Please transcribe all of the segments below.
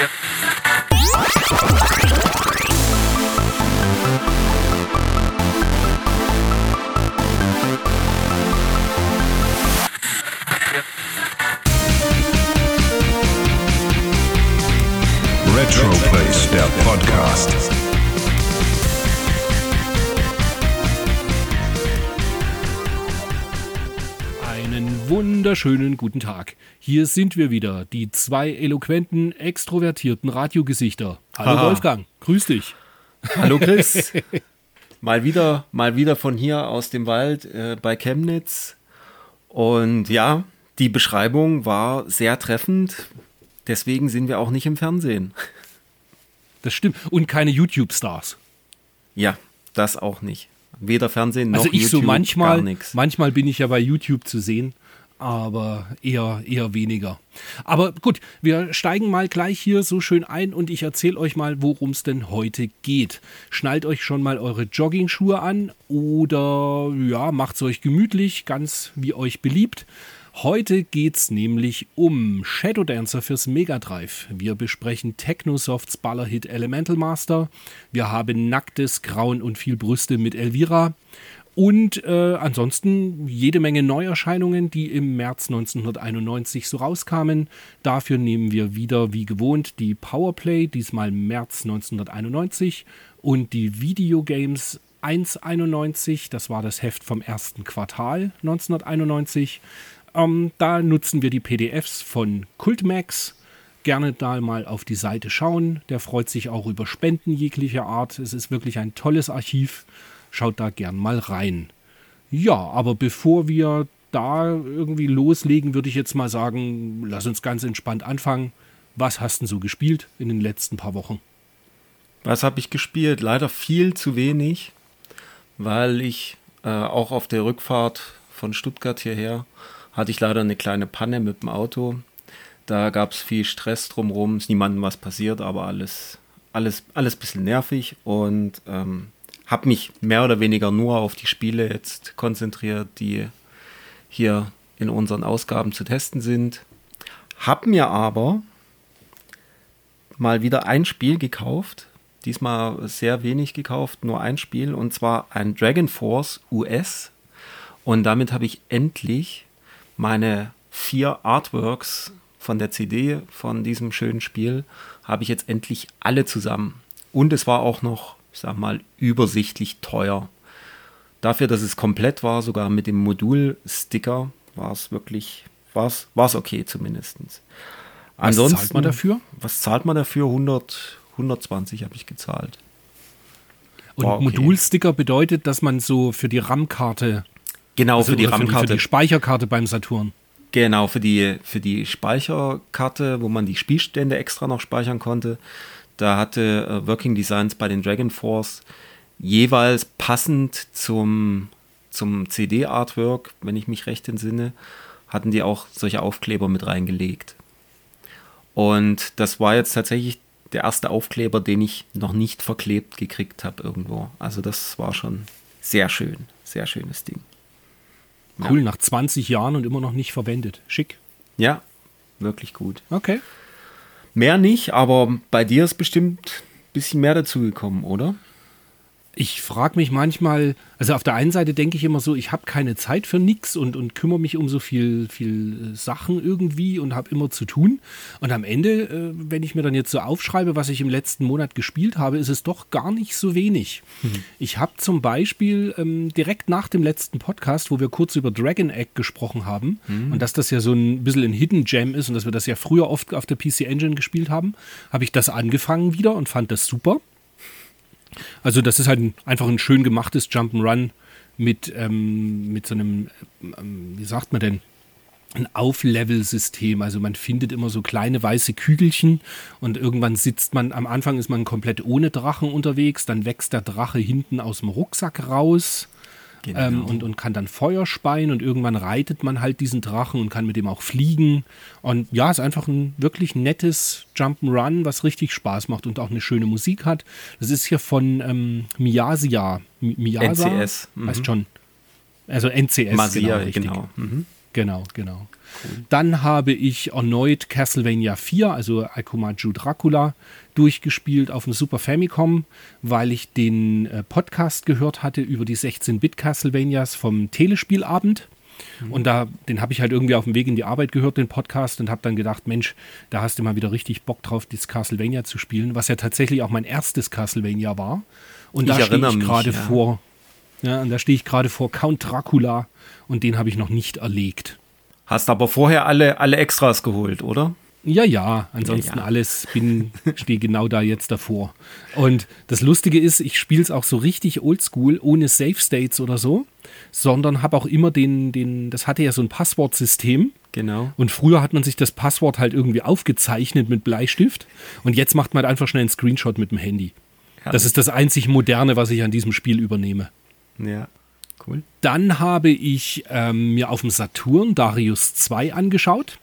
Música wunderschönen guten Tag. Hier sind wir wieder, die zwei eloquenten, extrovertierten Radiogesichter. Hallo Haha. Wolfgang, grüß dich. Hallo Chris. mal wieder, mal wieder von hier aus dem Wald äh, bei Chemnitz. Und ja, die Beschreibung war sehr treffend. Deswegen sind wir auch nicht im Fernsehen. Das stimmt. Und keine YouTube-Stars. Ja, das auch nicht. Weder Fernsehen noch Also ich YouTube, so gar manchmal, nichts. manchmal bin ich ja bei YouTube zu sehen, aber eher, eher weniger. Aber gut, wir steigen mal gleich hier so schön ein und ich erzähle euch mal, worum es denn heute geht. Schnallt euch schon mal eure Jogging-Schuhe an oder ja, macht's euch gemütlich, ganz wie euch beliebt. Heute geht's nämlich um Shadow Dancer fürs Mega Drive. Wir besprechen Technosofts Ballerhit Elemental Master. Wir haben nacktes Grauen und viel Brüste mit Elvira. Und äh, ansonsten jede Menge Neuerscheinungen, die im März 1991 so rauskamen. Dafür nehmen wir wieder wie gewohnt die Powerplay, diesmal März 1991 und die Videogames 191, das war das Heft vom ersten Quartal 1991. Ähm, da nutzen wir die PDFs von Cultmax. Gerne da mal auf die Seite schauen. Der freut sich auch über Spenden jeglicher Art. Es ist wirklich ein tolles Archiv. Schaut da gern mal rein. Ja, aber bevor wir da irgendwie loslegen, würde ich jetzt mal sagen, lass uns ganz entspannt anfangen. Was hast du so gespielt in den letzten paar Wochen? Was habe ich gespielt? Leider viel zu wenig, weil ich äh, auch auf der Rückfahrt von Stuttgart hierher hatte ich leider eine kleine Panne mit dem Auto. Da gab es viel Stress drumherum, ist niemandem was passiert, aber alles, alles, alles ein bisschen nervig und ähm, habe mich mehr oder weniger nur auf die Spiele jetzt konzentriert, die hier in unseren Ausgaben zu testen sind. Hab mir aber mal wieder ein Spiel gekauft. Diesmal sehr wenig gekauft, nur ein Spiel und zwar ein Dragon Force US. Und damit habe ich endlich meine vier Artworks von der CD von diesem schönen Spiel, habe ich jetzt endlich alle zusammen. Und es war auch noch, ich sag mal, übersichtlich teuer. Dafür, dass es komplett war, sogar mit dem Modul-Sticker, war es wirklich, war es, okay zumindest. Was zahlt man dafür? Was zahlt man dafür? 100, 120 habe ich gezahlt. Und okay. Modulsticker bedeutet, dass man so für die RAM-Karte, Genau, also für die RAM-Karte. für die Speicherkarte beim Saturn. Genau, für die, für die Speicherkarte, wo man die Spielstände extra noch speichern konnte. Da hatte äh, Working Designs bei den Dragon Force jeweils passend zum, zum CD-Artwork, wenn ich mich recht entsinne, hatten die auch solche Aufkleber mit reingelegt. Und das war jetzt tatsächlich der erste Aufkleber, den ich noch nicht verklebt gekriegt habe irgendwo. Also das war schon sehr schön, sehr schönes Ding. Cool, nach 20 Jahren und immer noch nicht verwendet. Schick. Ja, wirklich gut. Okay. Mehr nicht, aber bei dir ist bestimmt ein bisschen mehr dazugekommen, oder? Ich frage mich manchmal, also auf der einen Seite denke ich immer so, ich habe keine Zeit für nichts und, und kümmere mich um so viel, viel äh, Sachen irgendwie und habe immer zu tun. Und am Ende, äh, wenn ich mir dann jetzt so aufschreibe, was ich im letzten Monat gespielt habe, ist es doch gar nicht so wenig. Ich habe zum Beispiel ähm, direkt nach dem letzten Podcast, wo wir kurz über Dragon Egg gesprochen haben und dass das ja so ein bisschen ein Hidden Gem ist und dass wir das ja früher oft auf der PC Engine gespielt haben, habe ich das angefangen wieder und fand das super. Also das ist halt ein, einfach ein schön gemachtes Jump'n'Run mit, ähm, mit so einem, ähm, wie sagt man denn, ein Auflevel-System. Also man findet immer so kleine weiße Kügelchen und irgendwann sitzt man, am Anfang ist man komplett ohne Drachen unterwegs, dann wächst der Drache hinten aus dem Rucksack raus Genau. ähm, und, und kann dann Feuer speien und irgendwann reitet man halt diesen Drachen und kann mit dem auch fliegen. Und ja, ist einfach ein wirklich nettes Jump'n'Run, was richtig Spaß macht und auch eine schöne Musik hat. Das ist hier von ähm, Miyasia. Mi- Miyasa? NCS, mhm. Heißt schon. Also NCS. Masia, genau, richtig. genau. Mhm. Genau, genau. Dann habe ich erneut Castlevania 4, also Akumaju Dracula, durchgespielt auf dem Super Famicom, weil ich den äh, Podcast gehört hatte über die 16-Bit Castlevanias vom Telespielabend. Und da, den habe ich halt irgendwie auf dem Weg in die Arbeit gehört, den Podcast, und habe dann gedacht, Mensch, da hast du mal wieder richtig Bock drauf, das Castlevania zu spielen, was ja tatsächlich auch mein erstes Castlevania war. Und da Ich stehe erinnere ich gerade ja. vor, ja, und da stehe ich gerade vor Count Dracula und den habe ich noch nicht erlegt. Hast aber vorher alle, alle Extras geholt, oder? Ja, ja, ansonsten Ja, ja. alles, bin, stehe genau da jetzt davor. Und das Lustige ist, ich spiele es auch so richtig oldschool, ohne Save States oder so, sondern habe auch immer den, den, das hatte ja so ein Passwortsystem. Genau. Und früher hat man sich das Passwort halt irgendwie aufgezeichnet mit Bleistift und jetzt macht man halt einfach schnell einen Screenshot mit dem Handy. Das ist das einzig Moderne, was ich an diesem Spiel übernehme. Ja, cool. Dann habe ich ähm, mir auf dem Saturn Darius 2 angeschaut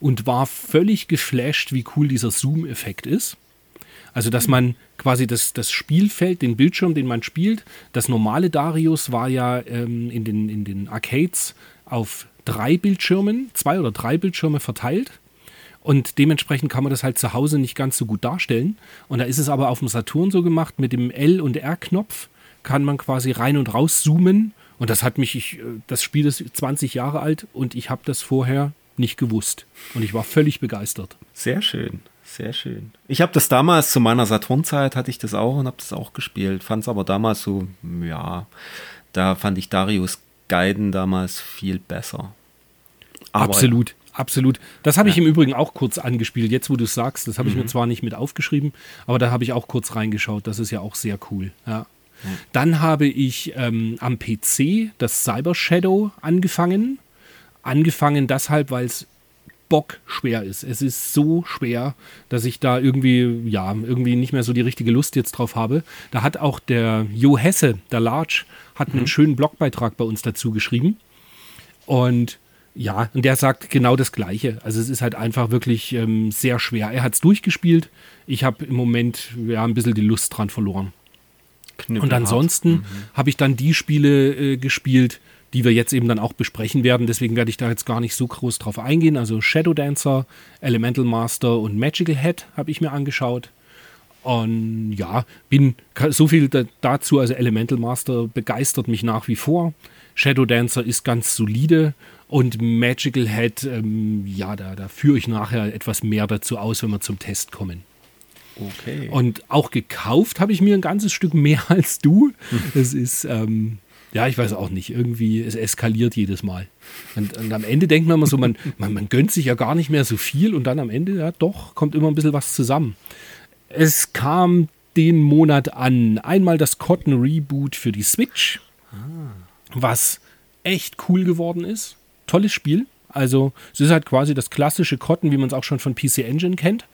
und war völlig geflasht, wie cool dieser Zoom-Effekt ist. Also, dass man quasi das, das Spielfeld, den Bildschirm, den man spielt, das normale Darius war ja ähm, in, den, in den Arcades auf drei Bildschirmen, zwei oder drei Bildschirme verteilt. Und dementsprechend kann man das halt zu Hause nicht ganz so gut darstellen. Und da ist es aber auf dem Saturn so gemacht, mit dem L- und R-Knopf kann man quasi rein und raus zoomen. Und das hat mich, ich, äh, das Spiel ist 20 Jahre alt und ich habe das vorher nicht gewusst. Und ich war völlig begeistert. Sehr schön, sehr schön. Ich habe das damals zu meiner Saturn-Zeit hatte ich das auch und habe das auch gespielt. Fand es aber damals so, ja, da fand ich Darius Gaiden damals viel besser. Aber- absolut, absolut. Das habe ich im Übrigen auch kurz angespielt. Jetzt, wo du es sagst, das habe ich mir zwar nicht mit aufgeschrieben, aber da habe ich auch kurz reingeschaut. Das ist ja auch sehr cool. Ja. Dann habe ich ähm, am PC das Cyber Shadow angefangen. Angefangen deshalb, weil es bockschwer ist. Es ist so schwer, dass ich da irgendwie, ja, irgendwie nicht mehr so die richtige Lust jetzt drauf habe. Da hat auch der Jo Hesse, der Large, hat einen schönen Blogbeitrag bei uns dazu geschrieben. Und ja, und der sagt genau das Gleiche. Also es ist halt einfach wirklich ähm, sehr schwer. Er hat es durchgespielt. Ich habe im Moment ja ein bisschen die Lust dran verloren. Und ansonsten habe ich dann die Spiele äh, gespielt, die wir jetzt eben dann auch besprechen werden. Deswegen werde ich da jetzt gar nicht so groß drauf eingehen. Also Shadow Dancer, Elemental Master und Magical Head habe ich mir angeschaut. Und ja, bin so viel da, dazu. Also Elemental Master begeistert mich nach wie vor. Shadow Dancer ist ganz solide und Magical Head, ähm, ja, da, da führe ich nachher etwas mehr dazu aus, wenn wir zum Test kommen. Okay. Und auch gekauft habe ich mir ein ganzes Stück mehr als du. Es ist, ähm, ja, ich weiß auch nicht, irgendwie, es eskaliert jedes Mal. Und, und am Ende denkt man immer so, man, man, man gönnt sich ja gar nicht mehr so viel und dann am Ende, ja doch, kommt immer ein bisschen was zusammen. Es kam den Monat an. Einmal das Cotton Reboot für die Switch, was echt cool geworden ist. Tolles Spiel. Also, es ist halt quasi das klassische Cotton, wie man es auch schon von PC Engine kennt.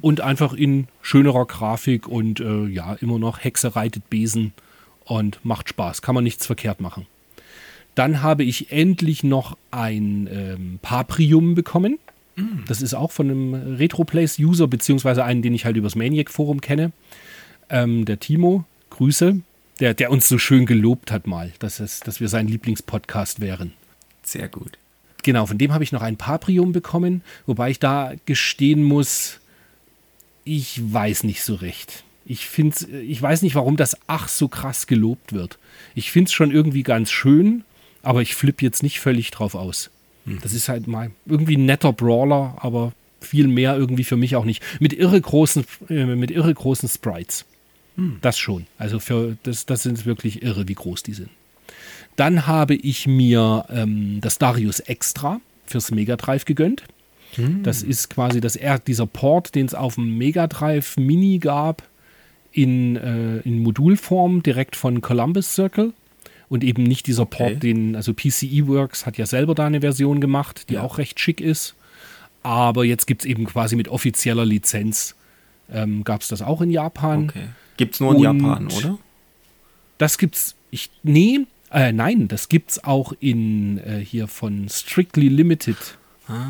Und einfach in schönerer Grafik und äh, ja, immer noch Hexe reitet Besen und macht Spaß. Kann man nichts verkehrt machen. Dann habe ich endlich noch ein ähm, Paprium bekommen. Das ist auch von einem Retroplace-User, beziehungsweise einen, den ich halt übers Maniac-Forum kenne. Ähm, der Timo, Grüße, der, der uns so schön gelobt hat mal, dass, es, dass wir sein Lieblingspodcast wären. Sehr gut. Genau, von dem habe ich noch ein Paprium bekommen, wobei ich da gestehen muss, ich weiß nicht so recht. Ich, find's, ich weiß nicht, warum das ach so krass gelobt wird. Ich finde es schon irgendwie ganz schön, aber ich flippe jetzt nicht völlig drauf aus. Das ist halt mal irgendwie ein netter Brawler, aber viel mehr irgendwie für mich auch nicht. Mit irre großen, äh, mit irre großen Sprites. Das schon. Also für das, das sind wirklich irre, wie groß die sind. Dann habe ich mir ähm, das Darius Extra fürs Mega Drive gegönnt. Das ist quasi das, er- dieser Port, den es auf dem Mega Drive Mini gab, in, äh, in Modulform direkt von Columbus Circle. Und eben nicht dieser Port, Okay. den, also PCE Works hat ja selber da eine Version gemacht, die auch recht schick ist. Aber jetzt gibt es eben quasi mit offizieller Lizenz, ähm, gab es das auch in Japan. Okay. Gibt es nur in Und- Japan, oder? Das gibt's. Ich nee, äh, nein, das gibt's auch in äh, hier von Strictly Limited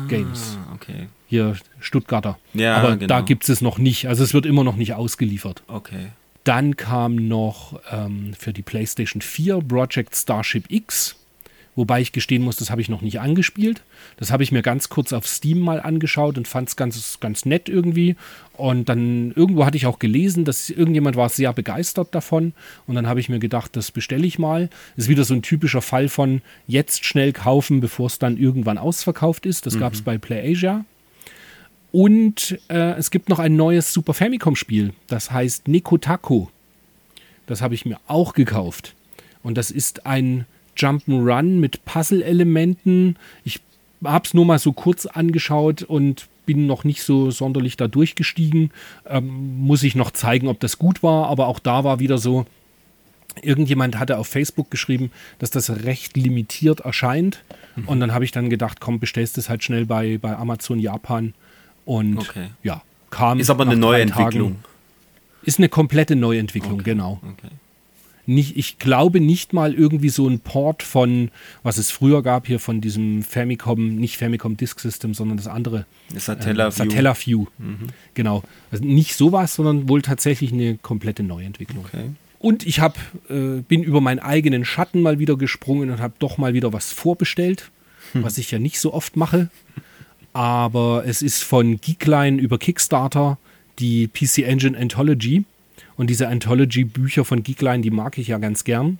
Games. Ah, okay. Hier Stuttgarter. Ja, Aber genau. da gibt es noch nicht. Also es wird immer noch nicht ausgeliefert. Okay. Dann kam noch ähm, für die PlayStation 4 Project Starship X, Wobei ich gestehen muss, das habe ich noch nicht angespielt. Das habe ich mir ganz kurz auf Steam mal angeschaut und fand es ganz, ganz nett irgendwie. Und dann irgendwo hatte ich auch gelesen, dass irgendjemand war sehr begeistert davon. Und dann habe ich mir gedacht, das bestelle ich mal. Das ist wieder so ein typischer Fall von jetzt schnell kaufen, bevor es dann irgendwann ausverkauft ist. Das mhm. gab es bei PlayAsia. Und äh, es gibt noch ein neues Super Famicom-Spiel. Das heißt Nekotako. Das habe ich mir auch gekauft. Und das ist ein Jump'n'Run mit Puzzle-Elementen. Ich habe es nur mal so kurz angeschaut und bin noch nicht so sonderlich da durchgestiegen. Ähm, muss ich noch zeigen, ob das gut war. Aber auch da war wieder so, irgendjemand hatte auf Facebook geschrieben, dass das recht limitiert erscheint. Mhm. Und dann habe ich dann gedacht, komm, bestellst es halt schnell bei, bei Amazon Japan. Und okay. ja, kam. Ist aber eine neue Entwicklung. Ist eine komplette Neuentwicklung, okay. genau. Okay nicht, ich glaube nicht mal irgendwie so ein Port von, was es früher gab hier von diesem Famicom, nicht Famicom Disk System, sondern das andere. Satellaview. Äh, Satellaview. Mhm. Genau. Also nicht sowas, sondern wohl tatsächlich eine komplette Neuentwicklung. Okay. Und ich hab, äh, bin über meinen eigenen Schatten mal wieder gesprungen und habe doch mal wieder was vorbestellt, hm. was ich ja nicht so oft mache. Aber es ist von Geekline über Kickstarter die PC Engine Anthology. Und diese Anthology-Bücher von Geekline, die mag ich ja ganz gern.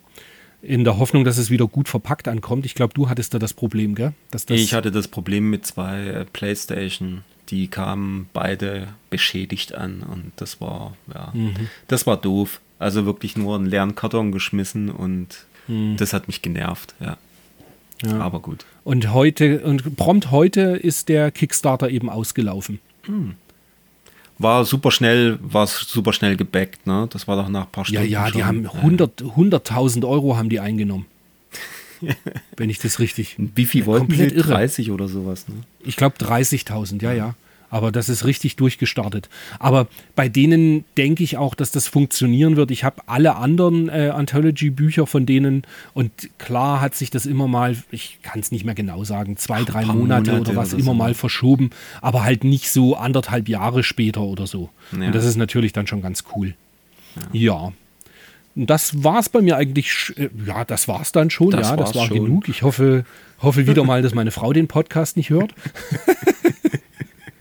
In der Hoffnung, dass es wieder gut verpackt ankommt. Ich glaube, du hattest da das Problem, gell? Das ich hatte das Problem mit zwei äh, PlayStation. Die kamen beide beschädigt an und das war, ja, mhm. das war doof. Also wirklich nur einen leeren Karton geschmissen und mhm. das hat mich genervt, ja. ja. Aber gut. Und heute, und prompt heute ist der Kickstarter eben ausgelaufen. Mhm war super schnell, war super schnell gebackt, ne? Das war doch nach ein paar Stunden. Ja, ja, die haben 100, 100.000 Euro haben die eingenommen. wenn ich das richtig. Wie viel wollten sie? 30 oder sowas, ne? Ich glaube 30.000, ja, ja. Aber das ist richtig durchgestartet. Aber bei denen denke ich auch, dass das funktionieren wird. Ich habe alle anderen äh, Anthology-Bücher von denen und klar hat sich das immer mal, ich kann es nicht mehr genau sagen, zwei, drei Monate, Monate, oder was oder immer so. mal verschoben, aber halt nicht so anderthalb Jahre später oder so. Ja. Und das ist natürlich dann schon ganz cool. Ja. ja. Das war es bei mir eigentlich. Äh, ja, das war es dann schon. Das ja, das war schon. genug. Ich hoffe, hoffe wieder mal, dass meine Frau den Podcast nicht hört.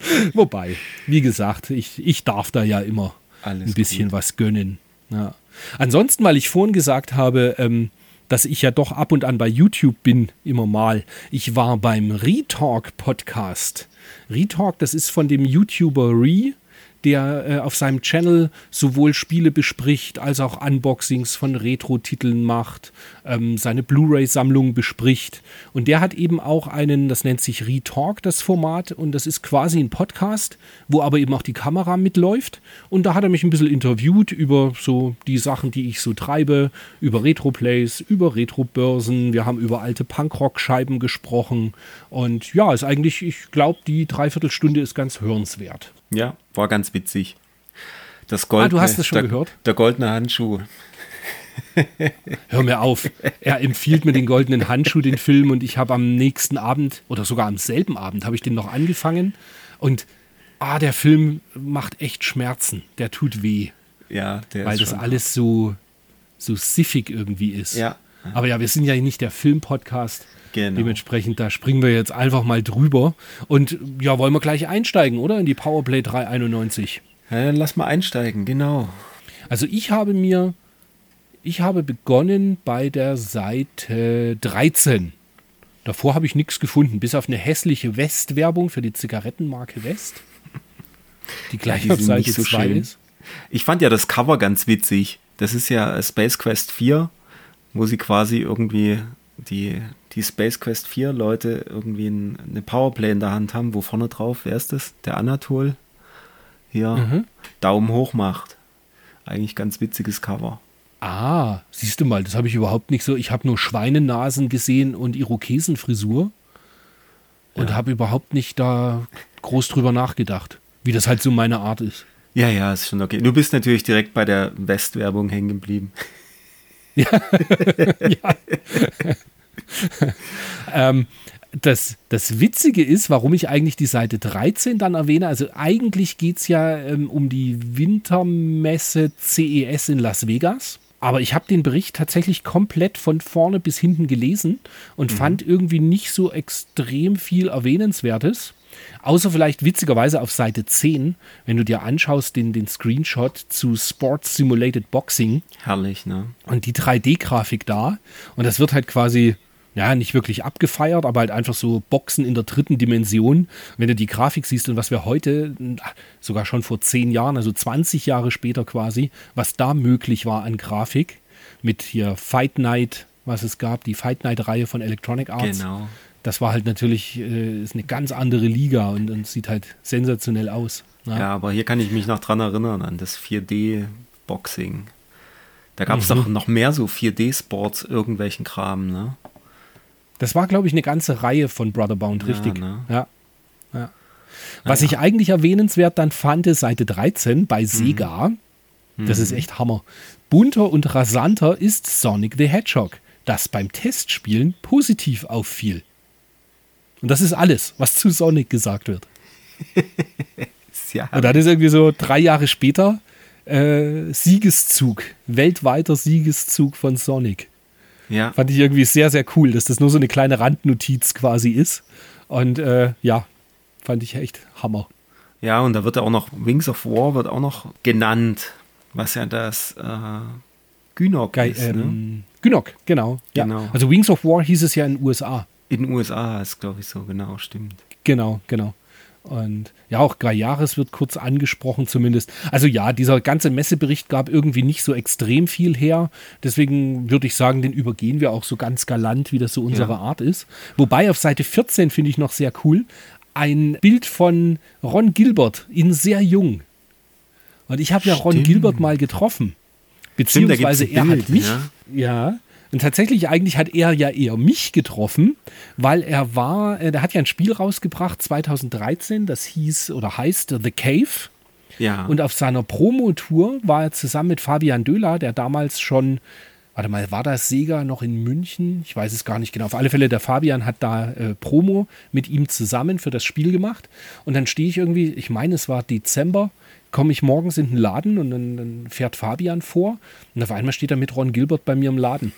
Wobei, wie gesagt, ich, ich darf da ja immer Alles ein bisschen gut. was gönnen. Ja. Ansonsten, weil ich vorhin gesagt habe, ähm, dass ich ja doch ab und an bei YouTube bin, immer mal. Ich war beim Retalk Podcast. Retalk, das ist von dem YouTuber Re der äh, auf seinem Channel sowohl Spiele bespricht als auch Unboxings von Retro-Titeln macht, ähm, seine Blu-ray-Sammlung bespricht. Und der hat eben auch einen, das nennt sich Retalk, das Format. Und das ist quasi ein Podcast, wo aber eben auch die Kamera mitläuft. Und da hat er mich ein bisschen interviewt über so die Sachen, die ich so treibe, über Retro-Plays, über Retro-Börsen. Wir haben über alte Punkrock-Scheiben gesprochen. Und ja, ist eigentlich, ich glaube, die Dreiviertelstunde ist ganz hörenswert. Ja, war ganz witzig. Das goldene, ah, du hast es schon der, gehört? Der goldene Handschuh. Hör mir auf. Er empfiehlt mir den goldenen Handschuh, den Film, und ich habe am nächsten Abend oder sogar am selben Abend habe ich den noch angefangen. Und ah, der Film macht echt Schmerzen. Der tut weh. Ja, der Weil das alles so, so siffig irgendwie ist. Ja. Aber ja, wir sind ja nicht der Film-Podcast. Genau. Dementsprechend, da springen wir jetzt einfach mal drüber. Und ja, wollen wir gleich einsteigen, oder? In die Powerplay 391. Ja, dann lass mal einsteigen, genau. Also ich habe mir, ich habe begonnen bei der Seite 13. Davor habe ich nichts gefunden, bis auf eine hässliche West-Werbung für die Zigarettenmarke West. Die gleich ja, die auf Seite so 2 ist. Ich fand ja das Cover ganz witzig. Das ist ja Space Quest 4, wo sie quasi irgendwie die, die Space Quest 4 Leute irgendwie ein, eine Powerplay in der Hand haben, wo vorne drauf, wer ist das? Der Anatol hier mhm. Daumen hoch macht. Eigentlich ganz witziges Cover. Ah, siehst du mal, das habe ich überhaupt nicht so. Ich habe nur Schweinenasen gesehen und Irokesenfrisur und ja. habe überhaupt nicht da groß drüber nachgedacht, wie das halt so meine Art ist. Ja, ja, ist schon okay. Du bist natürlich direkt bei der Westwerbung hängen geblieben. Ja. ja. ähm, das, das Witzige ist, warum ich eigentlich die Seite 13 dann erwähne. Also eigentlich geht es ja ähm, um die Wintermesse CES in Las Vegas. Aber ich habe den Bericht tatsächlich komplett von vorne bis hinten gelesen und fand irgendwie nicht so extrem viel Erwähnenswertes. Außer vielleicht witzigerweise auf Seite 10, wenn du dir anschaust, den, den Screenshot zu Sports Simulated Boxing Herrlich, ne? und die 3D-Grafik da. Und das wird halt quasi, ja, nicht wirklich abgefeiert, aber halt einfach so Boxen in der dritten Dimension. Wenn du die Grafik siehst und was wir heute, sogar schon vor zehn Jahren, also 20 Jahre später quasi, was da möglich war an Grafik, mit hier Fight Night, was es gab, die Fight Night-Reihe von Electronic Arts. Genau. Das war halt natürlich, äh, ist eine ganz andere Liga und, und sieht halt sensationell aus. ne? Ja, aber hier kann ich mich noch dran erinnern, an das 4D-Boxing. Da gab es Mhm. doch noch mehr so 4D-Sports, irgendwelchen Kram, ne? Das war, glaube ich, eine ganze Reihe von Brotherbound, Ja, richtig. ne? Ja. ja. Was ich eigentlich erwähnenswert dann fand, ist Seite 13 bei Sega. Das ist echt Hammer. Bunter und rasanter ist Sonic the Hedgehog, das beim Testspielen positiv auffiel. Und das ist alles, was zu Sonic gesagt wird. Ja, Und dann ist irgendwie so drei Jahre später äh, Siegeszug, weltweiter Siegeszug von Sonic. ja. Fand ich irgendwie sehr, sehr cool, dass das nur so eine kleine Randnotiz quasi ist. Und äh, ja, fand ich echt Hammer. ja, und da wird ja auch noch, Wings of War wird auch noch genannt, was ja das äh, Gynok Geil, ist, ne? ähm, Gynok, genau. Ja. Genau. Also Wings of War hieß es ja in den USA. In den USA ist, glaube ich, so, genau, stimmt. Genau, genau. Und ja, auch Gayaris wird kurz angesprochen zumindest. Also ja, dieser ganze Messebericht gab irgendwie nicht so extrem viel her. Deswegen würde ich sagen, den übergehen wir auch so ganz galant, wie das so unsere Ja. Art ist. Wobei auf Seite 14 finde ich noch sehr cool ein Bild von Ron Gilbert in sehr jung. Und ich habe ja Ron Stimmt. Gilbert mal getroffen. Stimmt, Beziehungsweise ein er Bild, hat mich. ja. Ja. Und tatsächlich, eigentlich hat er ja eher mich getroffen, weil er war, äh, der hat ja ein Spiel rausgebracht 2013, das hieß oder heißt The Cave. Ja. Und auf seiner Promotour war er zusammen mit Fabian Döhler, der damals schon, warte mal, war das Sega noch in München? Ich weiß es gar nicht genau. Auf alle Fälle, der Fabian hat da äh, Promo mit ihm zusammen für das Spiel gemacht. Und dann stehe ich irgendwie, ich meine, es war Dezember, komme ich morgens in den Laden und dann, dann fährt Fabian vor. Und auf einmal steht er mit Ron Gilbert bei mir im Laden.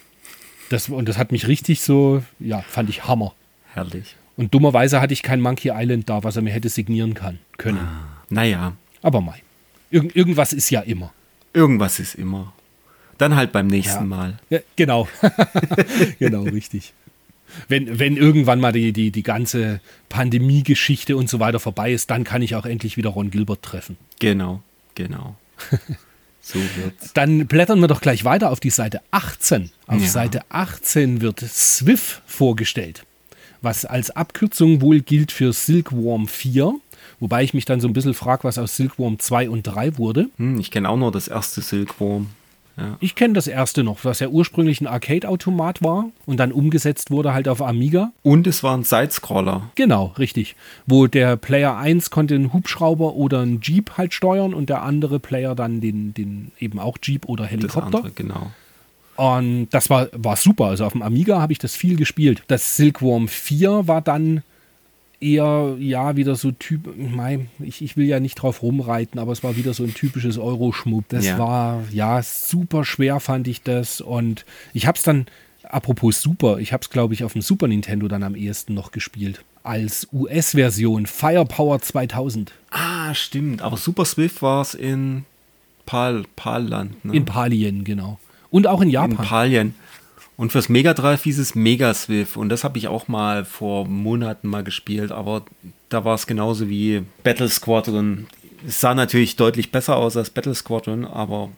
Das, und das hat mich richtig so, ja, fand ich Hammer. Herrlich. Und dummerweise hatte ich kein Monkey Island da, was er mir hätte signieren kann, können. Naja, Aber mai. Irgend, irgendwas ist ja immer. irgendwas ist immer. Dann halt beim nächsten Ja. Mal. Ja, genau. genau, richtig. Wenn, wenn irgendwann mal die, die, die ganze Pandemie-Geschichte und so weiter vorbei ist, dann kann ich auch endlich wieder Ron Gilbert treffen. Genau, genau. so wird's. Dann blättern wir doch gleich weiter auf die Seite 18. Auf Ja. Seite 18 wird Swift vorgestellt, was als Abkürzung wohl gilt für Silkworm 4. Wobei ich mich dann so ein bisschen frage, was aus Silkworm 2 und 3 wurde. Hm, ich kenne auch nur das erste Silkworm. Ja. Ich kenne das erste noch, was ja ursprünglich ein Arcade-Automat war und dann umgesetzt wurde halt auf Amiga. Und es war ein Sidescroller. Genau, richtig. Wo der Player 1 konnte einen Hubschrauber oder einen Jeep halt steuern und der andere Player dann den, den eben auch Jeep oder Das Helikopter. andere, genau. Und das war, war super. Also auf dem Amiga habe ich das viel gespielt. Das Silkworm 4 war dann eher, ja, wieder so Typ, ich, ich will ja nicht drauf rumreiten, aber es war wieder so ein typisches Euroschmuck. Das Ja. war, ja, super schwer fand ich das. Und ich habe es dann, apropos super, ich habe es, glaube ich, auf dem Super Nintendo dann am ehesten noch gespielt. Als US-Version Firepower 2000 Ah, stimmt. Aber Super Swift war es in Pal, Palland. Ne? in Palien, genau. Und auch in in Japan. Palien. Und fürs Mega Drive hieß es Mega Swift. Und das habe ich auch mal vor Monaten mal gespielt. Aber da war es genauso wie Battle Squadron. Es sah natürlich deutlich besser aus als Battle Squadron, aber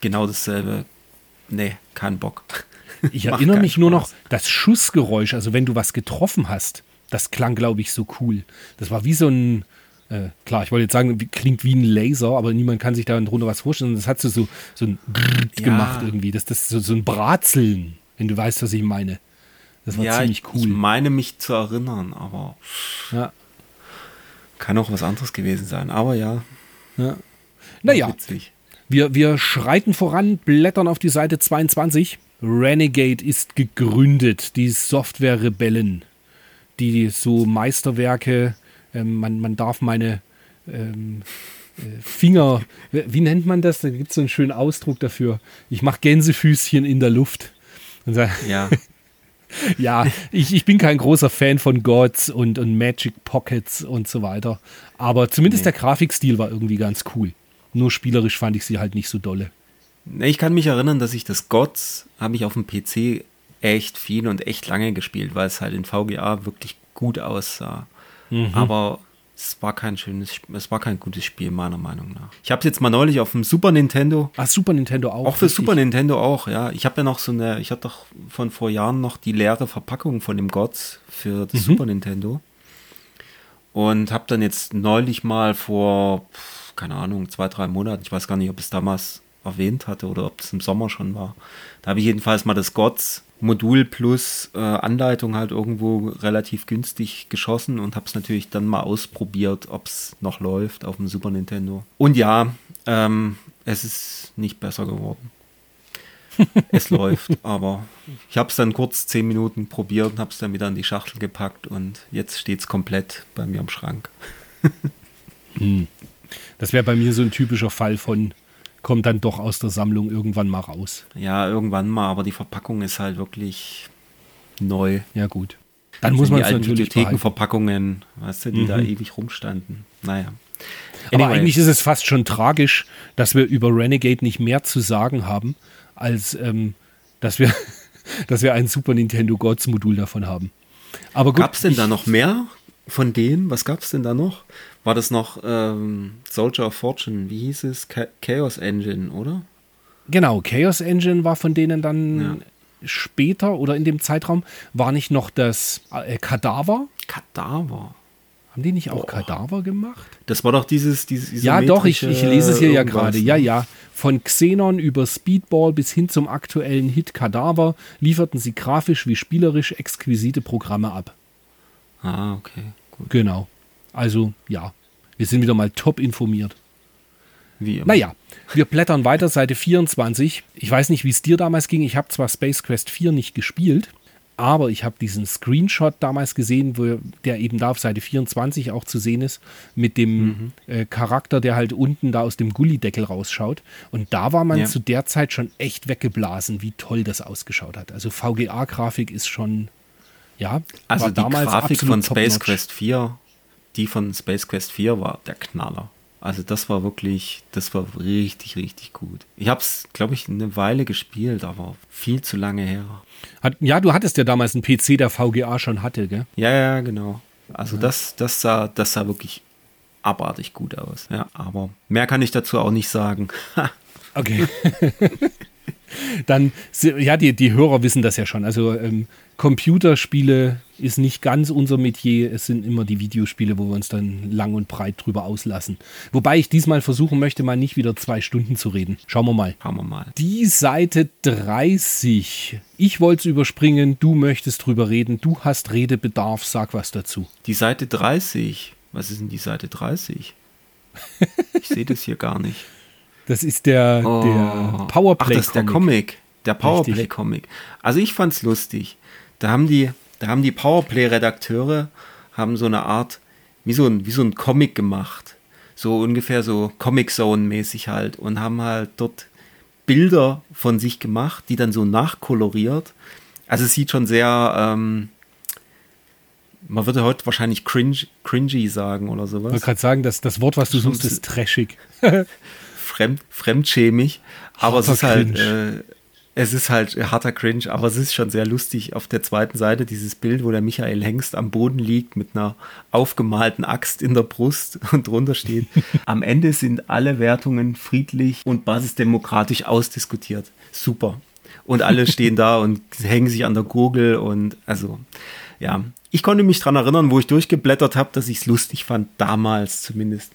genau dasselbe. Nee, kein Bock. Ich erinnere mich nur noch, das Schussgeräusch, also wenn du was getroffen hast, das klang, glaube ich, so cool. Das war wie so ein, äh, klar, ich wollte jetzt sagen, klingt wie ein Laser, aber niemand kann sich da drunter was vorstellen. Das hat so, so, so ein Ja. gemacht irgendwie. Das, das ist so, so ein Bratzeln, wenn du weißt, was ich meine. Das war ja, ziemlich ich, ich cool. meine mich zu erinnern, aber ja, kann auch was anderes gewesen sein. Aber ja, ja. Naja, witzig. Wir, wir schreiten voran, blättern auf die Seite 22. Renegade ist gegründet, die Software-Rebellen, die so Meisterwerke, ähm, man, man darf meine ähm, Finger, wie nennt man das? Da gibt es so einen schönen Ausdruck dafür. Ich mache Gänsefüßchen in der Luft. ja. ja, ich, ich bin kein großer Fan von Gods und, und Magic Pockets und so weiter. Aber zumindest nee. der Grafikstil war irgendwie ganz cool. Nur spielerisch fand ich sie halt nicht so dolle. Ich kann mich erinnern, dass ich das Gods habe ich auf dem PC echt viel und echt lange gespielt, weil es halt in VGA wirklich gut aussah. Mhm. Aber es war kein schönes, es war kein gutes Spiel, meiner Meinung nach. Ich habe es jetzt mal neulich auf dem Super Nintendo. Ah, Super Nintendo auch. Auch für richtig. Super Nintendo auch, ja. Ich habe ja noch so eine, ich hatte doch von vor Jahren noch die leere Verpackung von dem Gods für das mhm. Super Nintendo. Und habe dann jetzt neulich mal vor, keine Ahnung, zwei, drei Monaten, ich weiß gar nicht, ob es damals erwähnt hatte oder ob es im Sommer schon war. Da habe ich jedenfalls mal das Gods Modul plus äh, Anleitung halt irgendwo relativ günstig geschossen und habe es natürlich dann mal ausprobiert, ob es noch läuft auf dem Super Nintendo. Und ja, ähm, es ist nicht besser geworden. es läuft, aber ich habe es dann kurz zehn Minuten probiert und habe es dann wieder in die Schachtel gepackt und jetzt steht es komplett bei mir im Schrank. hm. Das wäre bei mir so ein typischer Fall von kommt dann doch aus der Sammlung irgendwann mal raus. Ja, irgendwann mal, aber die Verpackung ist halt wirklich neu. Ja, gut. Dann muss man es natürlich Bibliothekenverpackungen, weißt du, die mhm. da ewig rumstanden. Naja. Anyway. Aber eigentlich ist es fast schon tragisch, dass wir über Renegade nicht mehr zu sagen haben, als ähm, dass, wir, dass wir ein Super Nintendo Gods Modul davon haben. Aber Gab es denn da noch mehr von denen? Was gab es denn da noch? War das noch ähm, Soldier of Fortune, wie hieß es? Chaos Engine, oder? Genau, Chaos Engine war von denen dann ja. später oder in dem Zeitraum, war nicht noch das äh, Kadaver? Kadaver. Haben die nicht auch Boah. Kadaver gemacht? Das war doch dieses, dieses Ja, doch, ich, ich lese es hier ja gerade. Ja, ja. Von Xenon über Speedball bis hin zum aktuellen Hit Kadaver lieferten sie grafisch wie spielerisch exquisite Programme ab. Ah, okay. Gut. Genau. Also ja, wir sind wieder mal top informiert. Wie immer. Naja, wir blättern weiter, Seite 24. Ich weiß nicht, wie es dir damals ging. Ich habe zwar Space Quest 4 nicht gespielt, aber ich habe diesen Screenshot damals gesehen, wo der eben da auf Seite 24 auch zu sehen ist, mit dem mhm. äh, Charakter, der halt unten da aus dem Gullideckel rausschaut. Und da war man ja. zu der Zeit schon echt weggeblasen, wie toll das ausgeschaut hat. Also VGA-Grafik ist schon, ja, also die damals Grafik von Space Quest 4 die von Space Quest 4 war der Knaller. Also das war wirklich, das war richtig, richtig gut. Ich habe es, glaube ich, eine Weile gespielt, aber viel zu lange her. Hat, ja, du hattest ja damals einen PC, der VGA schon hatte, gell? Ja, ja, genau. Also ja. das, das sah, das sah wirklich abartig gut aus. Ja, aber mehr kann ich dazu auch nicht sagen. okay. Dann, ja, die, die Hörer wissen das ja schon. Also ähm, Computerspiele ist nicht ganz unser Metier. Es sind immer die Videospiele, wo wir uns dann lang und breit drüber auslassen. Wobei ich diesmal versuchen möchte, mal nicht wieder zwei Stunden zu reden. Schauen wir mal. Schauen wir mal. Die Seite 30. Ich wollte es überspringen, du möchtest drüber reden. Du hast Redebedarf, sag was dazu. Die Seite 30. Was ist denn die Seite 30? ich sehe das hier gar nicht. Das ist der, oh. der Powerplay. Ach, das ist der Comic. Der Powerplay-Comic. Also ich fand's lustig. Da haben die, da haben die Powerplay-Redakteure haben so eine Art, wie so ein, wie so ein Comic gemacht. So ungefähr so Comic Zone-mäßig halt. Und haben halt dort Bilder von sich gemacht, die dann so nachkoloriert. Also es sieht schon sehr, ähm, man würde heute wahrscheinlich cringe, cringy sagen oder sowas. Ich wollte gerade sagen, dass das Wort, was du suchst, ist trashig. fremd, fremdschämig, aber harter es ist halt, äh, es ist halt harter Cringe, aber es ist schon sehr lustig auf der zweiten Seite dieses Bild, wo der Michael Hengst am Boden liegt mit einer aufgemalten Axt in der Brust und drunter steht, am Ende sind alle Wertungen friedlich und basisdemokratisch ausdiskutiert. Super. Und alle stehen da und hängen sich an der Gurgel und also, ja. Ich konnte mich daran erinnern, wo ich durchgeblättert habe, dass ich es lustig fand, damals zumindest.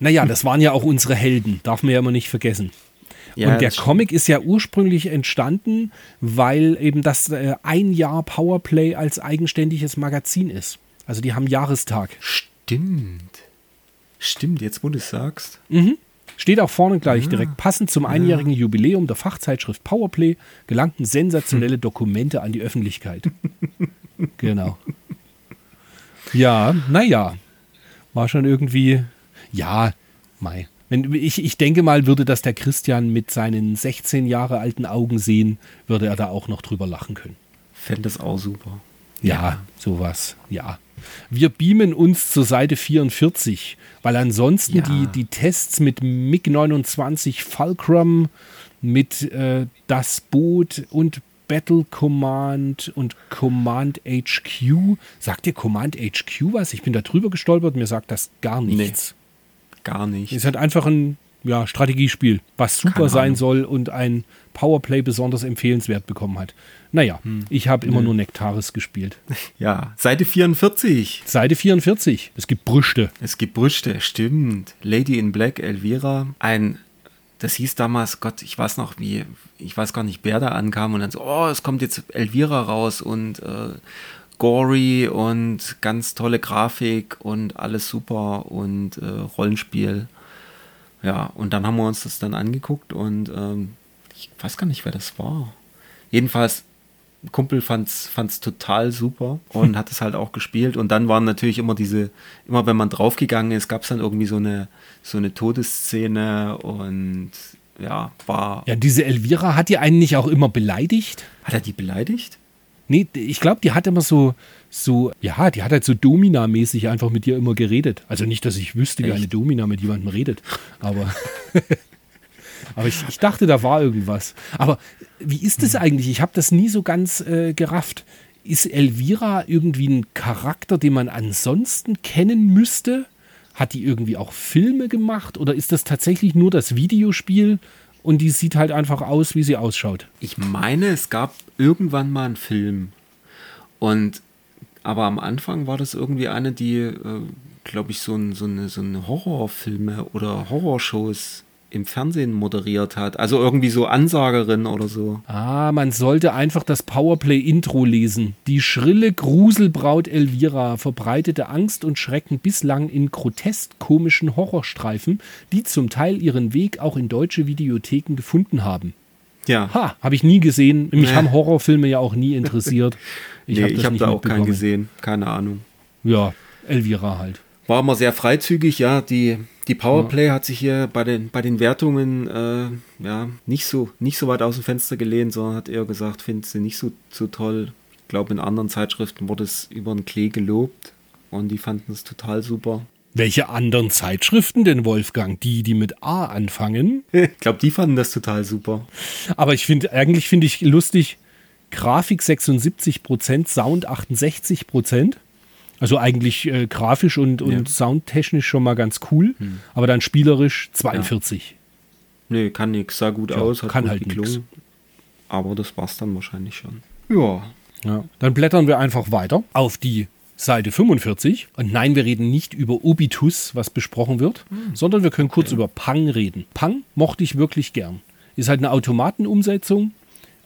Naja, das waren ja auch unsere Helden, darf man ja immer nicht vergessen. Ja, und der Comic ist ja ursprünglich entstanden, weil eben das äh, ein Jahr Powerplay als eigenständiges Magazin ist. Also die haben Jahrestag. Stimmt. Stimmt, jetzt wo du es sagst. Mhm. Steht auch vorne gleich ja. direkt. Passend zum einjährigen ja. Jubiläum der Fachzeitschrift Powerplay gelangten sensationelle Dokumente an die Öffentlichkeit. genau. Ja, naja. War schon irgendwie ja, Mai. Wenn, ich, ich denke mal, würde das der Christian mit seinen 16 Jahre alten Augen sehen, würde er da auch noch drüber lachen können. Fände das auch super. Ja, ja, sowas, ja. Wir beamen uns zur Seite 44, weil ansonsten ja. die, die Tests mit MiG-29 Fulcrum, mit äh, das Boot und Battle Command und Command HQ. Sagt dir Command HQ was? Ich bin da drüber gestolpert, mir sagt das gar nichts. Nee, gar nicht. Es hat einfach ein ja, Strategiespiel, was super sein soll und ein Powerplay besonders empfehlenswert bekommen hat. Naja, hm. ich habe immer hm. nur Nektaris gespielt. Ja, Seite 44. Seite 44. Es gibt Brüste. Es gibt Brüste, stimmt. Lady in Black, Elvira. Ein, das hieß damals, Gott, ich weiß noch, wie, ich weiß gar nicht, wer da ankam und dann so, oh, es kommt jetzt Elvira raus und äh, gory und ganz tolle Grafik und alles super und äh, Rollenspiel. Ja, und dann haben wir uns das dann angeguckt und ähm, ich weiß gar nicht, wer das war. Jedenfalls, ein Kumpel fand es total super und hat es halt auch gespielt. Und dann waren natürlich immer diese, immer wenn man draufgegangen ist, gab es dann irgendwie so eine, so eine Todesszene und ja, war. Ja, diese Elvira hat die einen nicht auch immer beleidigt? Hat er die beleidigt? Nee, ich glaube, die hat immer so, so, ja, die hat halt so Domina-mäßig einfach mit dir immer geredet. Also nicht, dass ich wüsste, wie eine Domina mit jemandem redet, aber, aber ich, ich, dachte, da war irgendwas. Aber wie ist das eigentlich? Ich habe das nie so ganz äh, gerafft. Ist Elvira irgendwie ein Charakter, den man ansonsten kennen müsste? Hat die irgendwie auch Filme gemacht oder ist das tatsächlich nur das Videospiel und die sieht halt einfach aus, wie sie ausschaut. Ich meine, es gab irgendwann mal einen Film. Und aber am Anfang war das irgendwie eine, die, äh, glaube ich, so, ein, so, eine, so eine Horrorfilme oder Horrorshows im Fernsehen moderiert hat. Also irgendwie so Ansagerin oder so. Ah, man sollte einfach das Powerplay-Intro lesen. Die schrille Gruselbraut Elvira verbreitete Angst und Schrecken bislang in grotesk komischen Horrorstreifen, die zum Teil ihren Weg auch in deutsche Videotheken gefunden haben. Ja. Ha, habe ich nie gesehen. Mich nee. haben Horrorfilme ja auch nie interessiert. Ich nee, habe hab da auch keinen gesehen. Keine Ahnung. Ja, Elvira halt. War immer sehr freizügig, ja. Die die Powerplay ja. hat sich hier bei den, bei den Wertungen äh, ja, nicht, so, nicht so weit aus dem Fenster gelehnt, sondern hat eher gesagt, findet sie nicht so, so toll. Ich glaube, in anderen Zeitschriften wurde es über den Klee gelobt und die fanden es total super. Welche anderen Zeitschriften denn, Wolfgang? Die, die mit A anfangen? ich glaube, die fanden das total super. Aber ich finde, eigentlich finde ich lustig, Grafik 76%, Sound 68%. Also eigentlich äh, grafisch und, und ja. soundtechnisch schon mal ganz cool, hm. aber dann spielerisch 42. Ja. Nee, kann nix, sah gut ja, aus, hat kann halt nichts. Aber das war's dann wahrscheinlich schon. Ja. ja. Dann blättern wir einfach weiter auf die Seite 45. Und nein, wir reden nicht über Obitus, was besprochen wird, hm. sondern wir können kurz okay. über Pang reden. Pang mochte ich wirklich gern. Ist halt eine Automatenumsetzung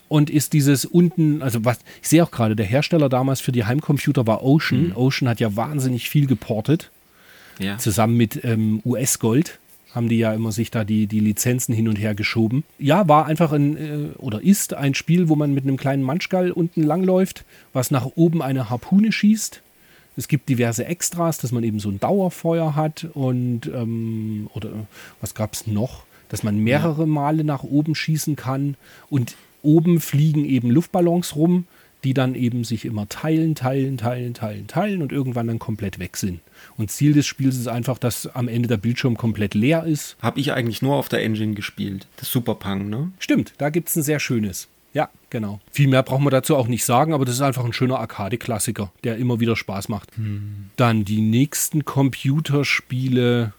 und ist dieses unten, also was, ich sehe auch gerade, der Hersteller damals für die Heimcomputer war Ocean. Mhm. Ocean hat ja wahnsinnig viel geportet. Ja. Zusammen mit ähm, US-Gold haben die ja immer sich da die, die Lizenzen hin und her geschoben. Ja, war einfach ein, äh, oder ist ein Spiel, wo man mit einem kleinen Manschgall unten langläuft, was nach oben eine Harpune schießt. Es gibt diverse Extras, dass man eben so ein Dauerfeuer hat und, ähm, oder was gab es noch? Dass man mehrere Male nach oben schießen kann und oben fliegen eben Luftballons rum, die dann eben sich immer teilen, teilen, teilen, teilen, teilen und irgendwann dann komplett weg sind. Und Ziel des Spiels ist einfach, dass am Ende der Bildschirm komplett leer ist. Habe ich eigentlich nur auf der Engine gespielt. Das Super Punk, ne? Stimmt, da gibt es ein sehr schönes. Ja, genau. Viel mehr braucht man dazu auch nicht sagen, aber das ist einfach ein schöner Arcade-Klassiker, der immer wieder Spaß macht. Hm. Dann die nächsten Computerspiele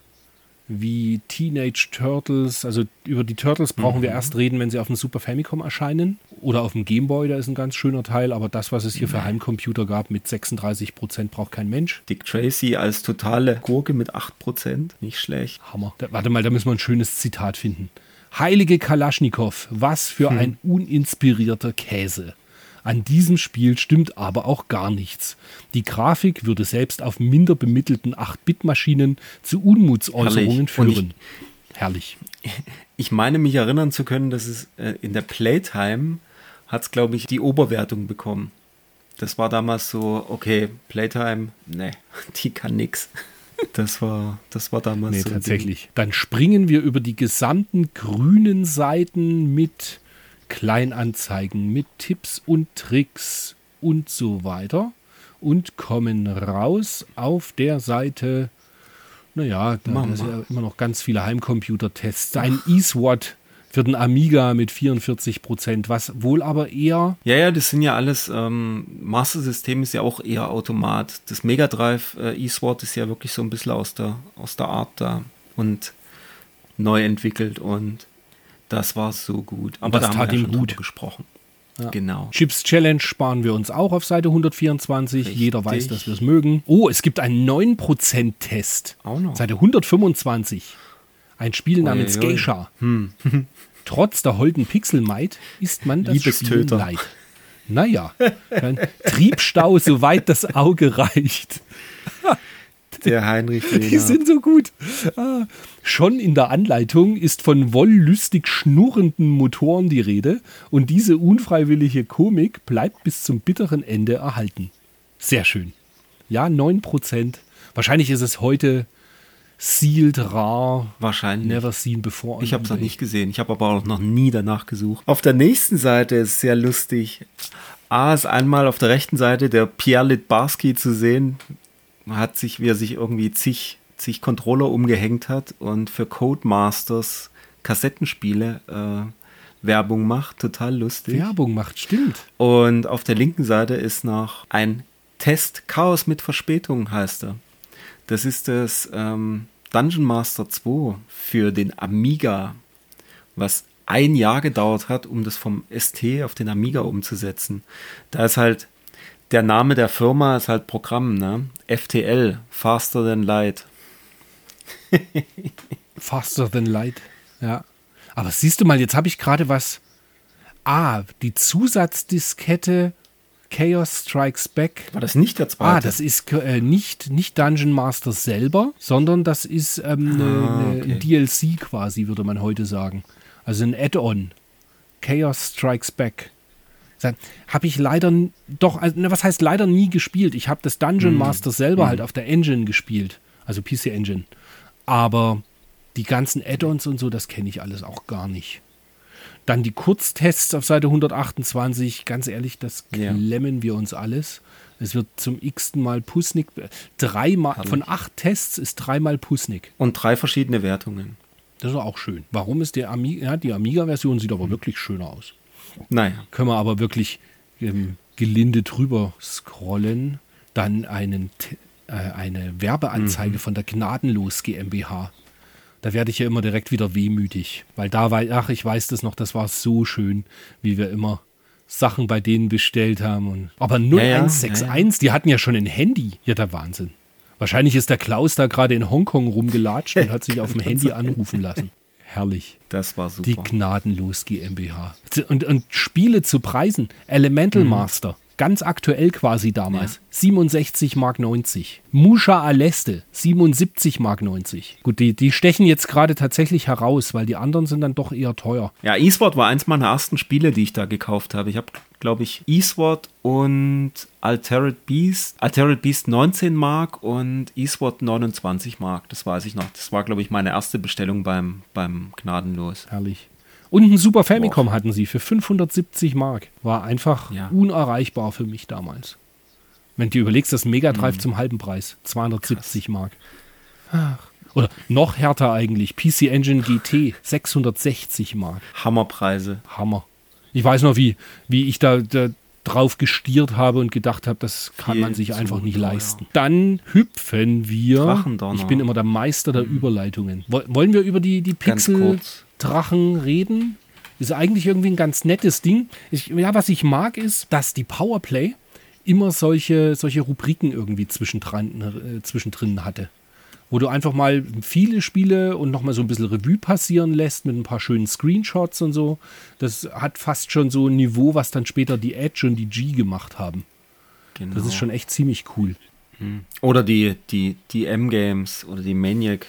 wie Teenage Turtles. Also über die Turtles brauchen mhm. wir erst reden, wenn sie auf dem Super Famicom erscheinen. Oder auf dem Game Boy, da ist ein ganz schöner Teil. Aber das, was es hier für Heimcomputer gab mit 36 Prozent, braucht kein Mensch. Dick Tracy als totale Gurke mit 8 Prozent. Nicht schlecht. Hammer. Da, warte mal, da müssen wir ein schönes Zitat finden. Heilige Kalaschnikow, was für hm. ein uninspirierter Käse. An diesem Spiel stimmt aber auch gar nichts. Die Grafik würde selbst auf minder bemittelten 8-Bit-Maschinen zu Unmutsäußerungen Herrlich. führen. Ich, Herrlich. Ich meine mich erinnern zu können, dass es äh, in der Playtime hat es, glaube ich, die Oberwertung bekommen. Das war damals so, okay, Playtime, ne, die kann nix. Das war, das war damals Nee, so tatsächlich. Dann springen wir über die gesamten grünen Seiten mit Kleinanzeigen, mit Tipps und Tricks und so weiter und kommen raus auf der Seite. Naja, da Machen sind wir. ja immer noch ganz viele Heimcomputer-Tests. Ein eSWAT für den Amiga mit 44 Prozent, was wohl aber eher Ja, ja, das sind ja alles, ähm, Master System ist ja auch eher Automat. Das Mega Drive äh, eSword ist ja wirklich so ein bisschen aus der, aus der Art da und neu entwickelt und das war so gut. Aber das da tat ihm gut. gesprochen. Ja. Genau. Chips Challenge sparen wir uns auch auf Seite 124. Richtig. Jeder weiß, dass wir es mögen. Oh, es gibt einen 9%-Test. Auch noch. Seite 125. Ein Spiel namens Uiuiui. Geisha. Trotz der holden Pixelmaid ist man das Spiel leid. Naja, Triebstau, soweit das Auge reicht. Der Heinrich Die Lehner. sind so gut. Ah, schon in der Anleitung ist von wollüstig schnurrenden Motoren die Rede und diese unfreiwillige Komik bleibt bis zum bitteren Ende erhalten. Sehr schön. Ja, 9%. Wahrscheinlich ist es heute sealed, rar, Wahrscheinlich. never seen before. Ich habe es noch nicht gesehen. Ich habe aber auch noch nie danach gesucht. Auf der nächsten Seite ist sehr lustig. A ist einmal auf der rechten Seite der Pierre Litbarski zu sehen. Hat sich, wie er sich irgendwie zig, zig Controller umgehängt hat und für Codemasters Kassettenspiele äh, Werbung macht. Total lustig. Werbung macht, stimmt. Und auf der linken Seite ist noch ein Test Chaos mit Verspätung heißt er. Das ist das ähm, Dungeon Master 2 für den Amiga, was ein Jahr gedauert hat, um das vom ST auf den Amiga umzusetzen. Da ist halt der Name der Firma ist halt Programm, ne? FTL, Faster Than Light. Faster than light. Ja. Aber siehst du mal, jetzt habe ich gerade was. Ah, die Zusatzdiskette Chaos Strikes Back. War das nicht der zweite? Ah, das ist äh, nicht, nicht Dungeon Master selber, sondern das ist ähm, ne, Ah, ne- okay. ein DLC quasi, würde man heute sagen. Also ein Add-on. Chaos Strikes Back. Habe ich leider doch, also, ne, was heißt leider nie gespielt. Ich habe das Dungeon Hm. Master selber halt auf der Engine gespielt, also PC Engine. Aber die ganzen Add-ons und so, das kenne ich alles auch gar nicht. Dann die Kurztests auf Seite 128. Ganz ehrlich, das Ja. klemmen wir uns alles. Es wird zum x-ten Mal Pusnik. Dreimal, von acht Tests ist dreimal Pusnik. Und drei verschiedene Wertungen. Das ist auch schön. Warum ist der Amiga? Ja, die Amiga-Version sieht aber wirklich schöner aus. Naja. Können wir aber wirklich ähm, gelinde drüber scrollen. Dann einen, äh, eine Werbeanzeige von der Gnadenlos GmbH. Da werde ich ja immer direkt wieder wehmütig, weil da war, ach, ich weiß das noch, das war so schön, wie wir immer Sachen bei denen bestellt haben. Und, aber ja, 0161, die hatten ja schon ein Handy. Ja, der Wahnsinn. Wahrscheinlich ist der Klaus da gerade in Hongkong rumgelatscht und hat sich auf dem Handy anrufen lassen. Herrlich. Das war super. Die Gnadenlos GmbH. Und, und Spiele zu Preisen. Elemental Mhm. Master. Ganz aktuell quasi damals. 67 Mark 90. Musha Aleste. 77 Mark 90. Gut, die, die stechen jetzt gerade tatsächlich heraus, weil die anderen sind dann doch eher teuer. Ja, eSword war eins meiner ersten Spiele, die ich da gekauft habe. Ich habe, glaube ich, eSword und Altered Beast. Altered Beast 19 Mark und eSword 29 Mark. Das weiß ich noch. Das war, glaube ich, meine erste Bestellung beim, beim Gnadenlos. Herrlich. Und ein Super Famicom hatten sie für 570 Mark. War einfach Ja. unerreichbar für mich damals. Wenn du überlegst, das Mega Drive Mhm. zum halben Preis. 270 Mark. Ach. Oder noch härter eigentlich. PC Engine GT. 660 Mark. Hammerpreise. Hammer. Ich weiß noch, wie, wie ich da, da drauf gestiert habe und gedacht habe, das kann Viel man sich einfach nicht teuer. leisten. Dann hüpfen wir. Ich bin immer der Meister der Überleitungen. Woll- Wollen wir über die, die Ganz Pixel kurz. Drachen reden? Ist eigentlich irgendwie ein ganz nettes Ding. Ich, ja, was ich mag, ist, dass die Powerplay immer solche, solche Rubriken irgendwie zwischendrin, äh, zwischendrin hatte. Wo du einfach mal viele Spiele und nochmal so ein bisschen Revue passieren lässt mit ein paar schönen Screenshots und so. Das hat fast schon so ein Niveau, was dann später die Edge und die G gemacht haben. Genau. Das ist schon echt ziemlich cool. Oder die, die, die M-Games oder die Maniac.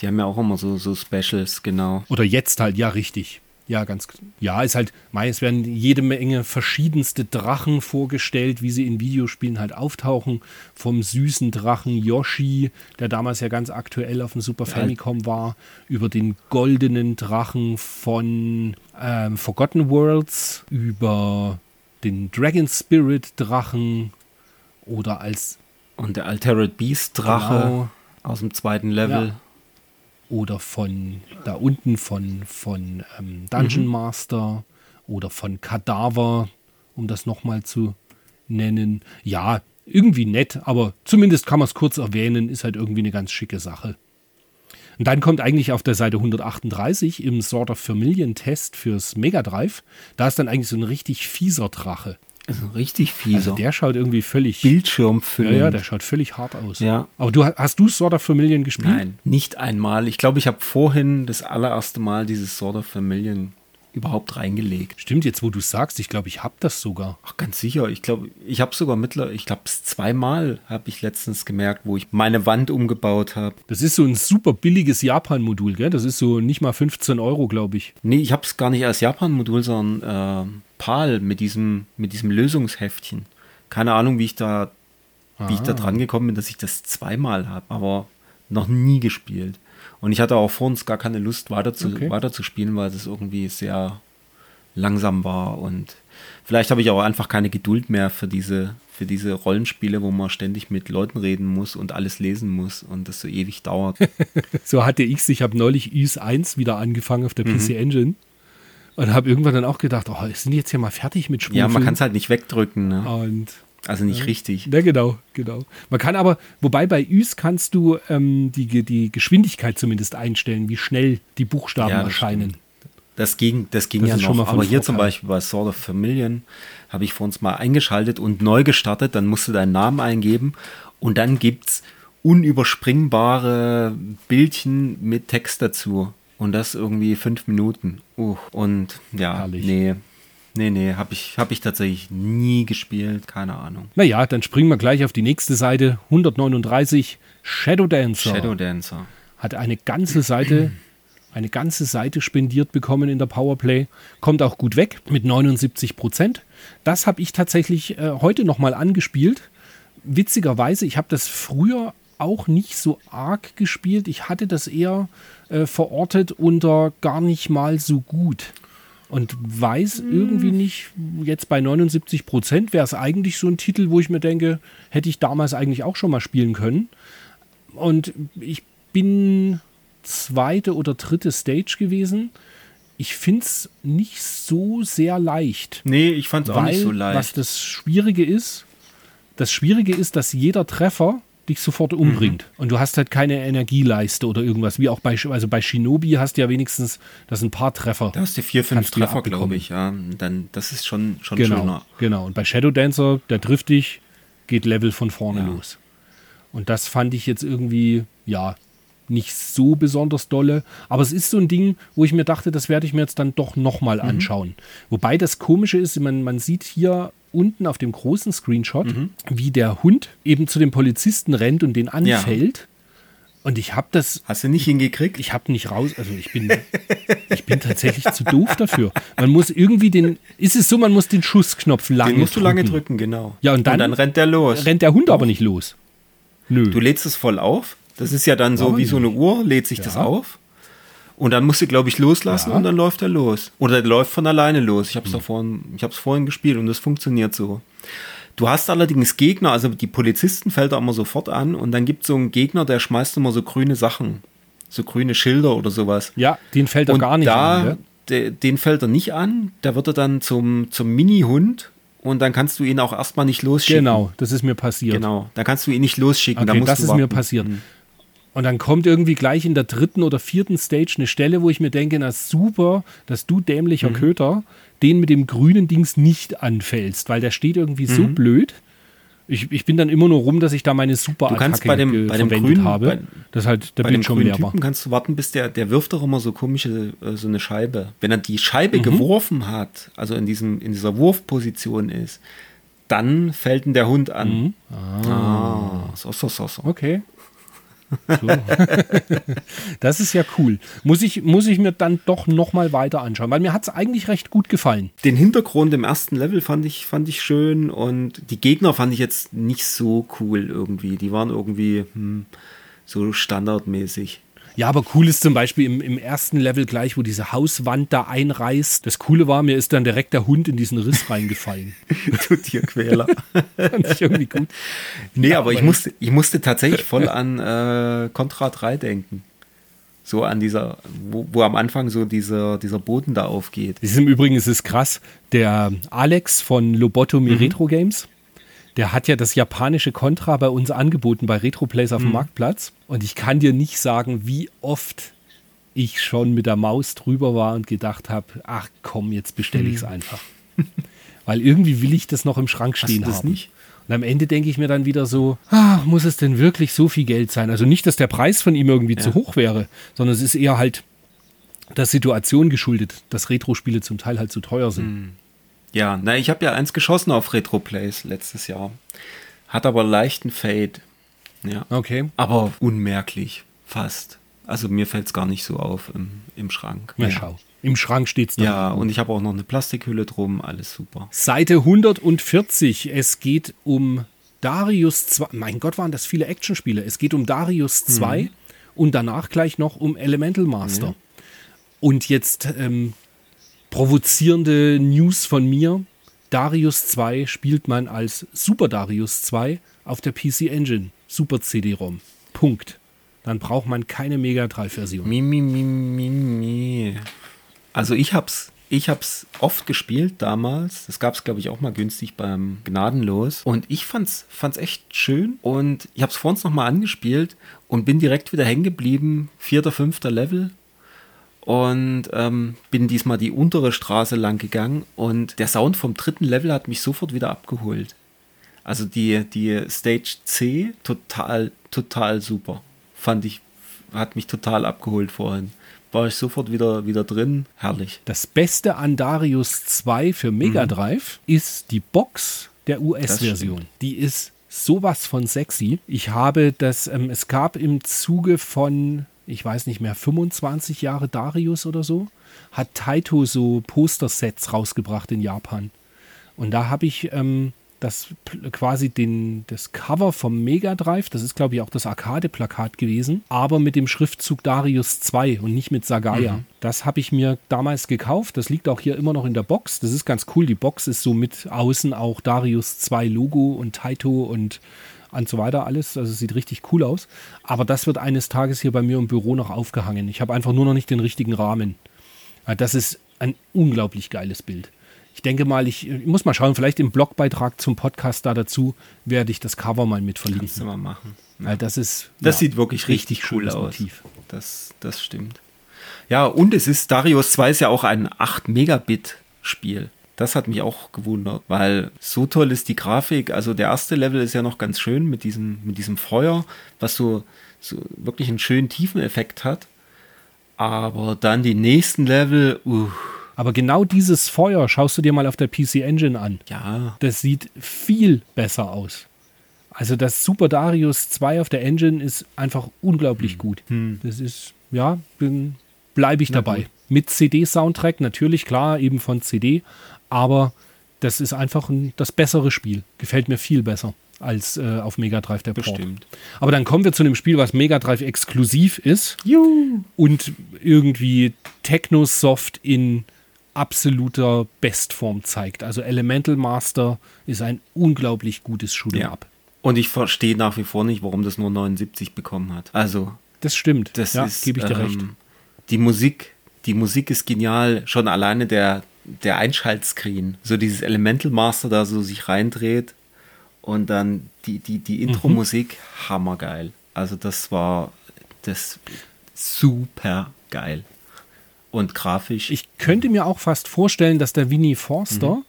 Die haben ja auch immer so, so Specials, genau. Oder jetzt halt, ja, richtig. Ja, ganz, ja, ist halt, es werden jede Menge verschiedenste Drachen vorgestellt, wie sie in Videospielen halt auftauchen. Vom süßen Drachen Yoshi, der damals ja ganz aktuell auf dem Super Famicom war, über den goldenen Drachen von ähm, Forgotten Worlds, über den Dragon Spirit Drachen oder als Und der Altered Beast Drache Genau. aus dem zweiten Level. Ja. Oder von da unten von, von ähm, Dungeon Master oder von Kadaver, um das nochmal zu nennen. Ja, irgendwie nett, aber zumindest kann man es kurz erwähnen, ist halt irgendwie eine ganz schicke Sache. Und dann kommt eigentlich auf der Seite 138 im Sort of Familien Test fürs Mega Drive, da ist dann eigentlich so ein richtig fieser Drache. Also richtig fieser. Also der schaut irgendwie völlig. Bildschirmfüllend. Ja, ja, der schaut völlig hart aus. Ja. Aber du hast du Sort of Familien gespielt? Nein, nicht einmal. Ich glaube, ich habe vorhin das allererste Mal dieses Sort of Familien überhaupt reingelegt. Stimmt, jetzt wo du sagst, ich glaube, ich habe das sogar. Ach, ganz sicher. Ich glaube, ich habe sogar mittlerweile, ich glaube, es zweimal habe ich letztens gemerkt, wo ich meine Wand umgebaut habe. Das ist so ein super billiges Japan-Modul, gell? Das ist so nicht mal 15 Euro, glaube ich. Nee, ich habe es gar nicht als Japan-Modul, sondern äh, PAL mit diesem, mit diesem Lösungsheftchen. Keine Ahnung, wie ich da, wie ich da Ah. dran gekommen bin, dass ich das zweimal habe, aber noch nie gespielt. Und ich hatte auch vor uns gar keine Lust, weiter zu, Okay. weiter zu spielen, weil es irgendwie sehr langsam war. Und vielleicht habe ich auch einfach keine Geduld mehr für diese, für diese Rollenspiele, wo man ständig mit Leuten reden muss und alles lesen muss und das so ewig dauert. So hatte ich's. Ich habe neulich Ys 1 wieder angefangen auf der Mhm. PC Engine und habe irgendwann dann auch gedacht, oh, sind die jetzt hier mal fertig mit Schwungfilm? ja, man kann es halt nicht wegdrücken. Ne? Und Also nicht richtig. Ja, genau, genau. Man kann aber, wobei bei Ys kannst du ähm, die, die Geschwindigkeit zumindest einstellen, wie schnell die Buchstaben Ja, das erscheinen. Das ging, das ging Das ja ist schon noch. mal Aber hier zum. Beispiel bei Sword of Familien habe ich vor uns mal eingeschaltet und neu gestartet. Dann musst du deinen Namen eingeben und dann gibt es unüberspringbare Bildchen mit Text dazu. Und das irgendwie fünf Minuten. Uh, und ja, Herrlich. nee. Nee, nee, habe ich, hab ich tatsächlich nie gespielt. Keine Ahnung. Naja, dann springen wir gleich auf die nächste Seite. 139 Shadow Dancer. Shadow Dancer. hat eine ganze Seite, eine ganze Seite spendiert bekommen in der Powerplay. Kommt auch gut weg mit 79 Prozent. Das habe ich tatsächlich äh, heute nochmal angespielt. Witzigerweise, ich habe das früher auch nicht so arg gespielt. Ich hatte das eher äh, verortet unter gar nicht mal so gut. Und weiß irgendwie nicht, jetzt bei 79 Prozent wäre es eigentlich so ein Titel, wo ich mir denke, hätte ich damals eigentlich auch schon mal spielen können. Und ich bin zweite oder dritte Stage gewesen. Ich finde es nicht so sehr leicht. Nee, ich fand es auch nicht so was leicht. das Schwierige ist, das Schwierige ist, dass jeder Treffer dich sofort umbringt. Mhm. Und du hast halt keine Energieleiste oder irgendwas. Wie auch bei, also bei Shinobi hast du ja wenigstens, das sind ein paar Treffer. Da hast du vier, fünf Treffer, glaube ich. Ja, dann, das ist schon, schon Genau, schöner. genau. Und bei Shadow Dancer, der trifft dich, geht Level von vorne Ja. los. Und das fand ich jetzt irgendwie, ja, nicht so besonders dolle. Aber es ist so ein Ding, wo ich mir dachte, das werde ich mir jetzt dann doch nochmal Mhm. anschauen. Wobei das Komische ist, man, man sieht hier unten auf dem großen Screenshot, Mhm. wie der Hund eben zu dem Polizisten rennt und den anfällt. Und ich habe das Hast du nicht hingekriegt? ich habe nicht raus, also ich bin, ich bin tatsächlich zu doof dafür. Man muss irgendwie den, ist es so, man muss den Schussknopf lange Den musst du lange drücken, genau. Ja, und dann- rennt der los. Rennt der Hund aber nicht los. Nö. Du lädst es voll auf. Das ist ja dann so Aber wie so eine Uhr, lädt sich das Ja. auf. Und dann musst du, glaube ich, loslassen Ja. und dann läuft er los. Oder der läuft von alleine los. Ich habe es vorhin, ich habe es vorhin gespielt und das funktioniert so. Du hast allerdings Gegner, also die Polizisten fällt er immer sofort an und dann gibt es so einen Gegner, der schmeißt immer so grüne Sachen. So grüne Schilder oder sowas. ja, den fällt er und gar nicht da, an. Ne? de, den fällt er nicht an. Da wird er dann zum, zum Mini-Hund und dann kannst du ihn auch erstmal nicht losschicken. Genau, das ist mir passiert. Genau. Da kannst du ihn nicht losschicken. da Okay, das ist mir passiert. Und dann kommt irgendwie gleich in der dritten oder vierten Stage eine Stelle, wo ich mir denke, na super, dass du dämlicher Mhm. Köter den mit dem grünen Dings nicht anfällst, weil der steht irgendwie so Mhm. blöd. Ich, ich bin dann immer nur rum, dass ich da meine super Du kannst bei dem- bei dem grünen- habe, bei- dass halt der Bei dem Bildschirm grünen leer war. Typen kannst du warten, bis der, der wirft doch immer so komische, äh, so eine Scheibe. Wenn er die Mhm. Scheibe geworfen hat, also in, diesem, in dieser Wurfposition ist, dann fällt ihn der Hund an. Ah. so, so, so, so. Okay. So. das ist ja cool. Muss ich, muss ich mir dann doch nochmal weiter anschauen, weil mir hat es eigentlich recht gut gefallen. Den Hintergrund im ersten Level fand ich, fand ich schön und die Gegner fand ich jetzt nicht so cool irgendwie. Die waren irgendwie hm, so standardmäßig. Ja, aber cool ist zum Beispiel im, im ersten Level gleich, wo diese Hauswand da einreißt. Das Coole war, mir ist dann direkt der Hund in diesen Riss reingefallen. du Tierquäler. Fand ich irgendwie gut. Nee, ja, aber, ich musste, ich musste tatsächlich voll an äh, Contra 3 denken. So an dieser, wo, wo, am Anfang so dieser, dieser Boden da aufgeht. Das ist Im Übrigen ist es krass. Der Alex von Lobotomy mhm. Retro Games, der hat ja das japanische Contra bei uns angeboten bei Retroplays auf dem mhm. Marktplatz. Und ich kann dir nicht sagen, wie oft ich schon mit der Maus drüber war und gedacht habe, ach komm, jetzt bestelle ich es mhm. einfach. Weil irgendwie will ich das noch im Schrank stehen Hast haben. Nicht? Und am Ende denke ich mir dann wieder so, ach, muss es denn wirklich so viel Geld sein? Also nicht, dass der Preis von ihm irgendwie ja. zu hoch wäre, sondern es ist eher halt der Situation geschuldet, dass Retro-Spiele zum Teil halt zu teuer sind. Mhm. Ja, na, ich habe ja eins geschossen auf Retro Plays letztes Jahr. Hat aber leichten Fade. Ja. Okay. Aber unmerklich, fast. Also mir fällt es gar nicht so auf im, im Schrank. Na, ja. schau. Im Schrank steht es da. Ja, und ich habe auch noch eine Plastikhülle drum, alles super. Seite 140. Es geht um Darius 2. Mein Gott, waren das viele Actionspiele. Es geht um Darius 2 mhm. und danach gleich noch um Elemental Master. Mhm. Und jetzt ähm, provozierende News von mir. Darius 2 spielt man als Super Darius 2 auf der PC Engine, Super CD-ROM. Punkt. Dann braucht man keine Mega Drive-Version. Mi, mi, mi, mi, mi. Also ich hab's, ich hab's oft gespielt damals. Das gab's, glaube ich, auch mal günstig beim Gnadenlos. Und ich fand's, fand's echt schön. Und ich hab's vor uns nochmal angespielt und bin direkt wieder hängen geblieben. Vierter, fünfter Level und ähm, bin diesmal die untere Straße lang gegangen und der Sound vom dritten Level hat mich sofort wieder abgeholt. Also die, die Stage C total, total super. Fand ich, hat mich total abgeholt vorhin. War ich sofort wieder, wieder drin. Herrlich. Das Beste an Darius 2 für Mega mhm. Drive mhm. ist die Box der US-Version. Die ist sowas von sexy. Ich habe das, ähm, es gab im Zuge von ich weiß nicht mehr, 25 Jahre Darius oder so, hat Taito so Poster-Sets rausgebracht in Japan. Und da habe ich ähm, das quasi den, das Cover vom Mega Drive, das ist glaube ich auch das Arcade-Plakat gewesen, aber mit dem Schriftzug Darius 2 und nicht mit Sagaya. Mhm. Das habe ich mir damals gekauft, das liegt auch hier immer noch in der Box. Das ist ganz cool, die Box ist so mit außen auch Darius 2 Logo und Taito und und so weiter alles. Also sieht richtig cool aus. Aber das wird eines Tages hier bei mir im Büro noch aufgehangen. Ich habe einfach nur noch nicht den richtigen Rahmen. Das ist ein unglaublich geiles Bild. Ich denke mal, ich, ich muss mal schauen, vielleicht im Blogbeitrag zum Podcast da dazu werde ich das Cover mal mit verlinken. Kannst du mal machen. Ja. das ist. Das ja, sieht wirklich richtig, richtig cool aus. Motiv. Das, das stimmt. Ja, und es ist, Darius 2 ist ja auch ein 8 Megabit Spiel. Das hat mich auch gewundert, weil so toll ist die Grafik. Also der erste Level ist ja noch ganz schön mit diesem, mit diesem Feuer, was so, so wirklich einen schönen Tiefeneffekt hat. Aber dann die nächsten Level, uh. Aber genau dieses Feuer schaust du dir mal auf der PC Engine an. Ja. Das sieht viel besser aus. Also das Super Darius 2 auf der Engine ist einfach unglaublich hm. gut. Hm. Das ist, ja, bleibe ich dabei. Mit CD-Soundtrack, natürlich, klar, eben von CD, aber das ist einfach ein, das bessere Spiel. Gefällt mir viel besser als äh, auf Mega Drive der Port. Bestimmt. Aber dann kommen wir zu einem Spiel, was Mega Drive exklusiv ist Juhu. und irgendwie Techno-Soft in absoluter Bestform zeigt. Also Elemental Master ist ein unglaublich gutes Shoot'em ja. Up. Und ich verstehe nach wie vor nicht, warum das nur 79 bekommen hat. Also das stimmt. Das ja, gebe ich dir ähm, recht. Die Musik, die Musik ist genial. Schon alleine der der Einschaltscreen, so dieses Elemental Master da so sich reindreht und dann die, die, die Intro-Musik, mhm. hammergeil. Also das war das super geil. Und grafisch. Ich könnte mir auch fast vorstellen, dass der Winnie Forster mhm.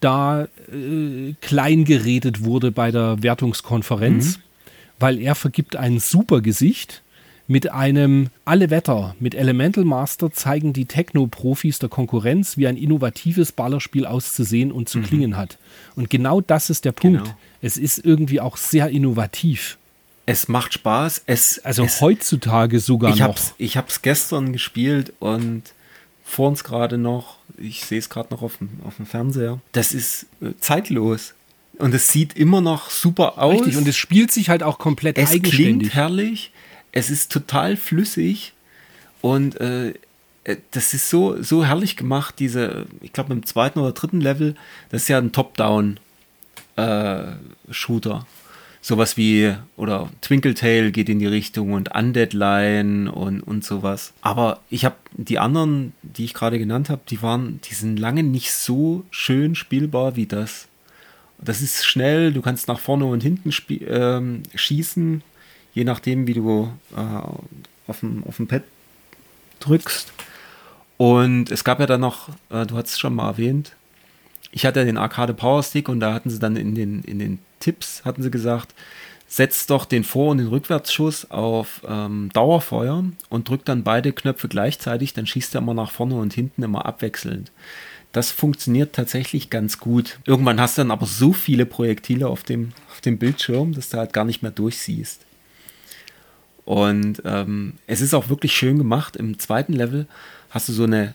da äh, klein geredet wurde bei der Wertungskonferenz, mhm. weil er vergibt ein super Gesicht mit einem Alle Wetter, mit Elemental Master zeigen die Techno-Profis der Konkurrenz, wie ein innovatives Ballerspiel auszusehen und zu mhm. klingen hat. Und genau das ist der Punkt. Genau. Es ist irgendwie auch sehr innovativ. Es macht Spaß. Es, Also es, heutzutage sogar ich noch. hab's, ich hab's gestern gespielt und vor uns gerade noch, ich sehe es gerade noch auf dem, auf dem Fernseher. Das ist äh, zeitlos. Und es sieht immer noch super aus. Richtig, und es spielt sich halt auch komplett es eigenständig. klingt herrlich. Es ist total flüssig. Und äh, äh, das ist so, so herrlich gemacht, diese, ich glaube im zweiten oder dritten Level, das ist ja ein Top-Down-Shooter. sowas wie, oder Twinkle Tail geht in die Richtung und Undead Line und, und sowas. Aber ich habe die anderen, die ich gerade genannt habe, die waren, die sind lange nicht so schön spielbar wie das. Das ist schnell, du kannst nach vorne und hinten ähm, schießen, je nachdem, wie du äh, auf, dem, auf dem Pad drückst. Und es gab ja dann noch, äh, du hast es schon mal erwähnt, ich hatte den Arcade Power Stick und da hatten sie dann in den, in den Tipps, hatten sie gesagt, setzt doch den Vor- und den Rückwärtsschuss auf ähm, Dauerfeuer und drückt dann beide Knöpfe gleichzeitig, dann schießt er immer nach vorne und hinten immer abwechselnd. Das funktioniert tatsächlich ganz gut. Irgendwann hast du dann aber so viele Projektile auf dem, auf dem Bildschirm, dass du halt gar nicht mehr durchsiehst. Und ähm, es ist auch wirklich schön gemacht. Im zweiten Level hast du so eine,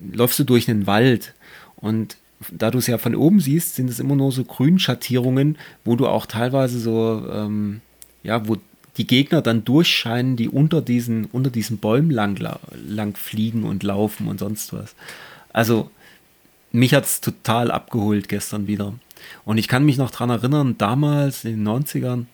läufst du durch einen Wald und da du es ja von oben siehst, sind es immer nur so Grünschattierungen, wo du auch teilweise so, ähm, ja, wo die Gegner dann durchscheinen, die unter diesen, unter diesen Bäumen lang, lang fliegen und laufen und sonst was. Also, mich hat es total abgeholt gestern wieder. Und ich kann mich noch dran erinnern, damals in den 90ern,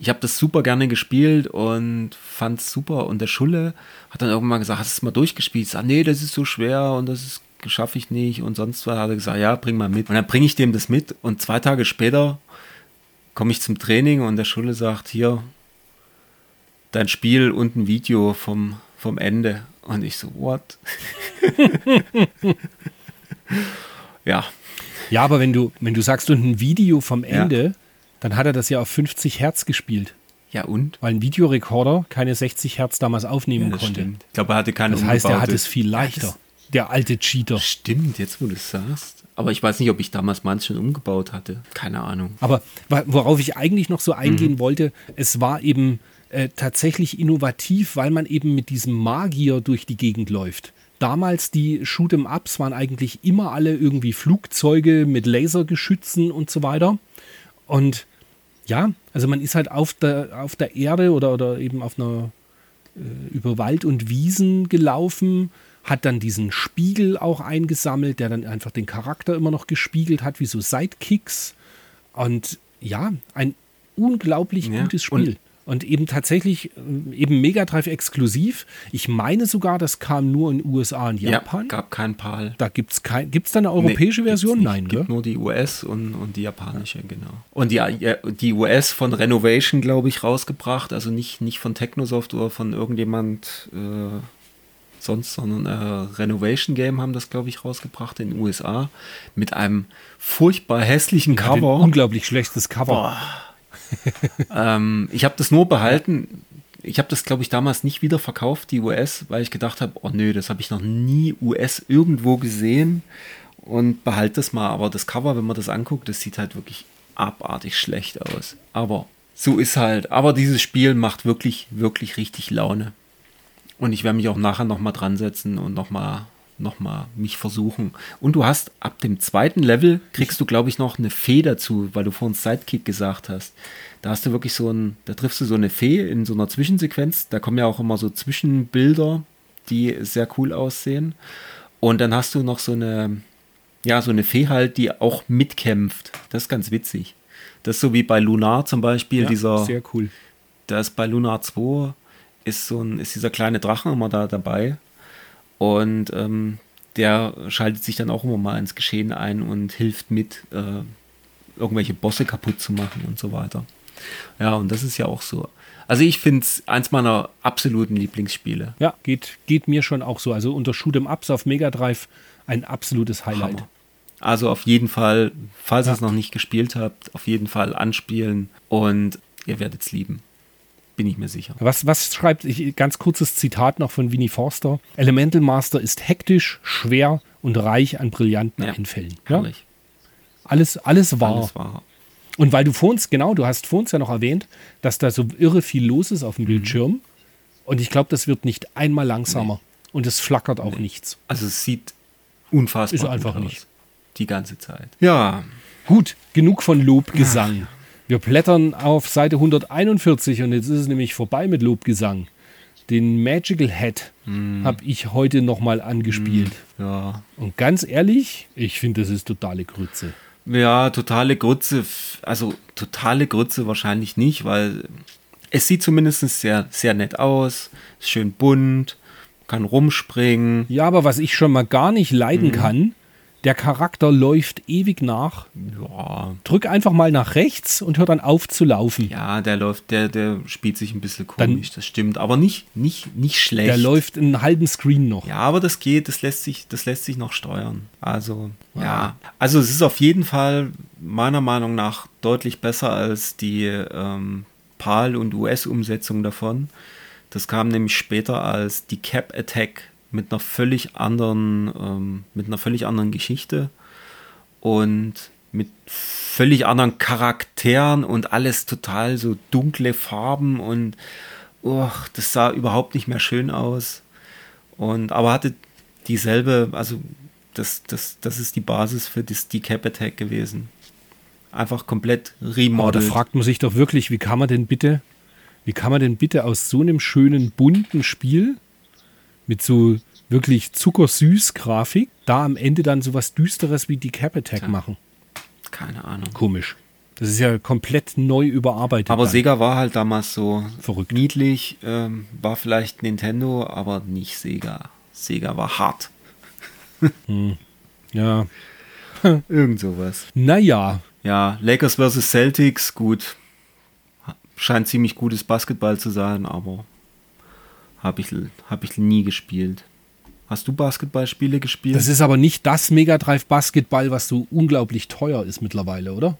ich habe das super gerne gespielt und fand es super. Und der Schulle hat dann irgendwann gesagt, hast du es mal durchgespielt? Ich sag, nee, das ist so schwer und das ist schaffe ich nicht und sonst was. Hat er gesagt, ja, bring mal mit. Und dann bringe ich dem das mit und zwei Tage später komme ich zum Training und der Schulle sagt, hier, dein Spiel und ein Video vom, vom Ende. Und ich so, what? ja. Ja, aber wenn du, wenn du sagst, und ein Video vom Ende, ja. Dann hat er das ja auf 50 Hertz gespielt. Ja, und? Weil ein Videorekorder keine 60 Hertz damals aufnehmen ja, konnte. Stimmt. Ich glaube, er hatte keine Das heißt, er hat es viel leichter. Ja, der alte Cheater. Stimmt, jetzt wo du es sagst. Aber ich weiß nicht, ob ich damals manches schon umgebaut hatte. Keine Ahnung. Aber worauf ich eigentlich noch so eingehen mhm. wollte, es war eben äh, tatsächlich innovativ, weil man eben mit diesem Magier durch die Gegend läuft. Damals die Shoot'em-Ups waren eigentlich immer alle irgendwie Flugzeuge mit Lasergeschützen und so weiter. Und ja, also man ist halt auf der, auf der Erde oder, oder eben auf einer äh, über Wald und Wiesen gelaufen hat dann diesen Spiegel auch eingesammelt, der dann einfach den Charakter immer noch gespiegelt hat, wie so Sidekicks. Und ja, ein unglaublich Ja, gutes Spiel. Und, eben tatsächlich, äh, eben Mega Drive exklusiv. Ich meine sogar, das kam nur in USA und Japan. Ja, gab kein PAL. Da gibt es kein, gibt's da eine europäische Nee, Version? gibt's Nein, nicht. gell? gibt nur die US und, und die japanische, genau. Und die, ja, die US von Renovation, glaube ich, rausgebracht. Also nicht, nicht von Technosoft oder von irgendjemand äh, sonst, sondern äh, Renovation Game haben das, glaube ich, rausgebracht in den USA. Mit einem furchtbar hässlichen Cover. unglaublich schlechtes Cover. Ähm, ich habe das nur behalten. Ich habe das, glaube ich, damals nicht wieder verkauft, die US, weil ich gedacht habe, oh nö, das habe ich noch nie US irgendwo gesehen und behalte das mal. Aber das Cover, wenn man das anguckt, das sieht halt wirklich abartig schlecht aus. Aber so ist halt. Aber dieses Spiel macht wirklich, wirklich richtig Laune. Und ich werde mich auch nachher nochmal dran setzen und nochmal noch mal mich versuchen. Und du hast ab dem zweiten Level, kriegst du, glaube ich, noch eine Fee dazu, weil du vorhin Sidekick gesagt hast. Da hast du wirklich so ein, da triffst du so eine Fee in so einer Zwischensequenz. Da kommen ja auch immer so Zwischenbilder, die sehr cool aussehen. Und dann hast du noch so eine, ja, so eine Fee halt, die auch mitkämpft. Das ist ganz witzig. Das ist so wie bei Lunar zum Beispiel, Ja, dieser, sehr cool. da ist bei Lunar 2 ist so ein, ist dieser kleine Drachen immer da dabei. Und ähm, der schaltet sich dann auch immer mal ins Geschehen ein und hilft mit, äh, irgendwelche Bosse kaputt zu machen und so weiter. Ja, und das ist ja auch so. Also ich finde es eins meiner absoluten Lieblingsspiele. Ja, geht, geht mir schon auch so. Also unter Shoot'em Ups auf Mega Drive ein absolutes Highlight. Hammer. Also auf jeden Fall, falls ihr Ja. es noch nicht gespielt habt, auf jeden Fall anspielen und ihr werdet es lieben. Bin ich mir sicher. Was, was schreibt, ich, ganz kurzes Zitat noch von Winnie Forster. Elemental Master ist hektisch, schwer und reich an brillanten Ja, Einfällen. Ja? Alles, alles wahr. Alles wahr. Und weil du vor uns, genau, du hast vor uns ja noch erwähnt, dass da so irre viel los ist auf dem Bildschirm. Und ich glaube, das wird nicht einmal langsamer. Und es flackert auch nichts. Also es sieht unfassbar Ist einfach aus. nicht. Die ganze Zeit. Ja, Gut, genug von Lobgesang. Wir blättern auf Seite 141 und jetzt ist es nämlich vorbei mit Lobgesang. Den Magical Hat habe ich heute nochmal angespielt. ja. Und ganz ehrlich, ich finde, das ist totale Grütze. Ja, totale Grütze. Also totale Grütze wahrscheinlich nicht, weil es sieht zumindest sehr, sehr nett aus. Ist schön bunt, kann rumspringen. Ja, aber was ich schon mal gar nicht leiden kann, der Charakter läuft ewig nach. Ja, Drück einfach mal nach rechts und hör dann auf zu laufen. ja, der läuft, der, der spielt sich ein bisschen Dann- komisch, das stimmt. Aber nicht, nicht, nicht schlecht. Der läuft einen halben Screen noch. Ja, aber das geht, das lässt sich, das lässt sich noch steuern. Also, ja. Also es ist auf jeden Fall meiner Meinung nach deutlich besser als die ähm, PAL- und US-Umsetzung davon. Das kam nämlich später als die Cap Attack mit einer völlig anderen, ähm, mit einer völlig anderen Geschichte und mit völlig anderen Charakteren und alles total so dunkle Farben und oh, das sah überhaupt nicht mehr schön aus. Und aber hatte dieselbe, also das, das, das ist die Basis für das die Cap Attack gewesen. Einfach komplett Aber da remodelt. fragt man sich doch wirklich, wie kann man denn bitte, wie kann man denn bitte aus so einem schönen bunten Spiel mit so wirklich zuckersüß Grafik da am Ende dann sowas düsteres wie die Cap Attack Tja. machen? Keine Ahnung. Komisch. Das ist ja komplett neu überarbeitet. Aber dann. Sega war halt damals so Verrückt. niedlich, ähm, war vielleicht Nintendo, aber nicht Sega. Sega war hart. Ja. Irgend sowas. Naja, Ja, Lakers vs. Celtics, gut. Scheint ziemlich gutes Basketball zu sein, aber habe ich, hab ich nie gespielt. Hast du Basketballspiele gespielt? das ist aber nicht das Mega Drive Basketball, was so unglaublich teuer ist mittlerweile, oder?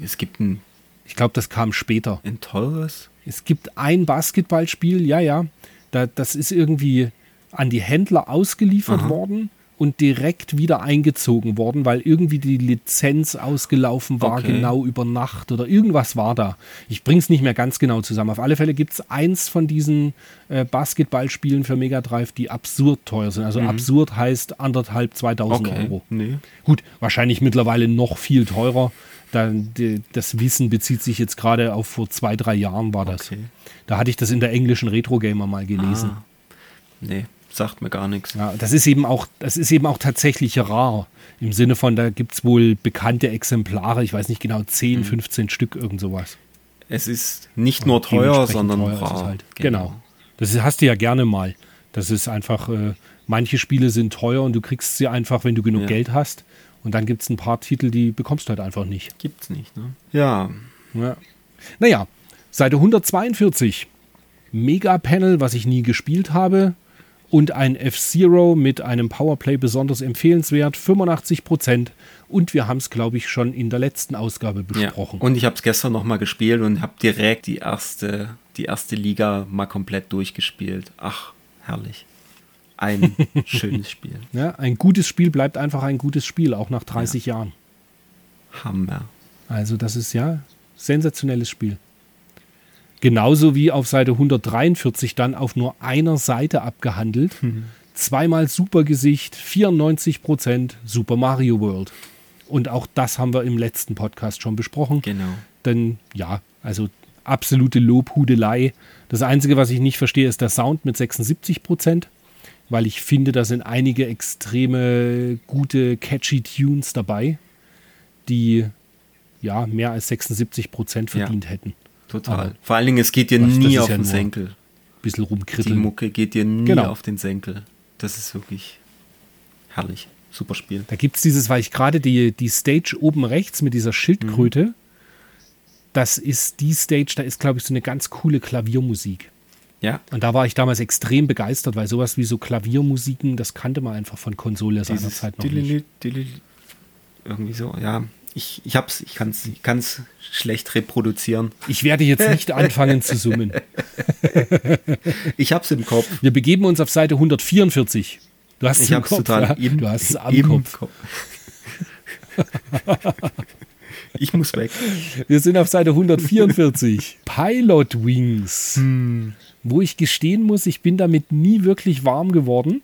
es gibt ein, Ich glaube, das kam später. ein teures. Es gibt ein Basketballspiel, ja, ja. Da, das ist irgendwie an die Händler ausgeliefert worden und direkt wieder eingezogen worden, weil irgendwie die Lizenz ausgelaufen war, Okay. genau über Nacht oder irgendwas war da. Ich bring's nicht mehr ganz genau zusammen. Auf alle Fälle gibt es eins von diesen äh, Basketballspielen für Mega Drive, die absurd teuer sind. Also absurd heißt anderthalb, 2000 Okay. Euro. Nee. Gut, wahrscheinlich mittlerweile noch viel teurer. Da, die, das Wissen bezieht sich jetzt gerade auf vor zwei, drei Jahren war das. Okay. Da hatte ich das in der englischen Retro Gamer mal gelesen. Ah, nee, sagt mir gar nichts. Ja, das ist eben auch, das ist eben auch tatsächlich rar. Im Sinne von, da gibt es wohl bekannte Exemplare, ich weiß nicht genau, Mhm. 10, 15 Stück, irgend sowas. Es ist nicht nur teuer, sondern teuer rar. halt. Genau. Das ist, hast du ja gerne mal. Das ist einfach, äh, manche Spiele sind teuer und du kriegst sie einfach, wenn du genug Ja. Geld hast. Und dann gibt es ein paar Titel, die bekommst du halt einfach nicht. Gibt's nicht, ne? Ja, Ja. Naja, Seite 142. Mega-Panel, was ich nie gespielt habe. Und ein F-Zero mit einem Powerplay besonders empfehlenswert, 85%. Und wir haben es, glaube ich, schon in der letzten Ausgabe ja. besprochen. Und ich habe es gestern noch mal gespielt und habe direkt die erste, die erste Liga mal komplett durchgespielt. Ach, herrlich. Ein schönes Spiel. ja, ein gutes Spiel bleibt einfach ein gutes Spiel, auch nach 30 Jahren. Hammer. Also das ist ja sensationelles Spiel. Genauso wie auf Seite 143 dann auf nur einer Seite abgehandelt. Zweimal Supergesicht, 94% Super Mario World. Und auch das haben wir im letzten Podcast schon besprochen. Genau. Denn ja, also absolute Lobhudelei. Das Einzige, was ich nicht verstehe, ist der Sound mit 76 Prozent, weil ich finde, da sind einige extreme gute, catchy Tunes dabei, die ja mehr als 76 Prozent Ja. verdient hätten. Total. Aber Vor allen Dingen, es geht dir was, nie auf ja den Senkel. Bisschen Die rumkritteln. Mucke geht dir nie Genau. auf den Senkel. Das ist wirklich herrlich. Super Spiel. Da gibt es dieses, weil ich gerade die, die Stage oben rechts mit dieser Schildkröte, das ist die Stage, da ist, glaube ich, so eine ganz coole Klaviermusik. Ja, Und da war ich damals extrem begeistert, weil sowas wie so Klaviermusiken, das kannte man einfach von Konsole dieses seinerzeit noch nicht. Irgendwie so, ja. Ich, ich hab's, ich kann's, ich kann's schlecht reproduzieren. Ich werde jetzt nicht anfangen zu summen. Ich hab's im Kopf. Wir begeben uns auf Seite 144. Du hast es im Kopf. total ja? im, du hast es am im Kopf. Kopf. Ich muss weg. Wir sind auf Seite 144. Pilot Wings. Wo ich gestehen muss, ich bin damit nie wirklich warm geworden.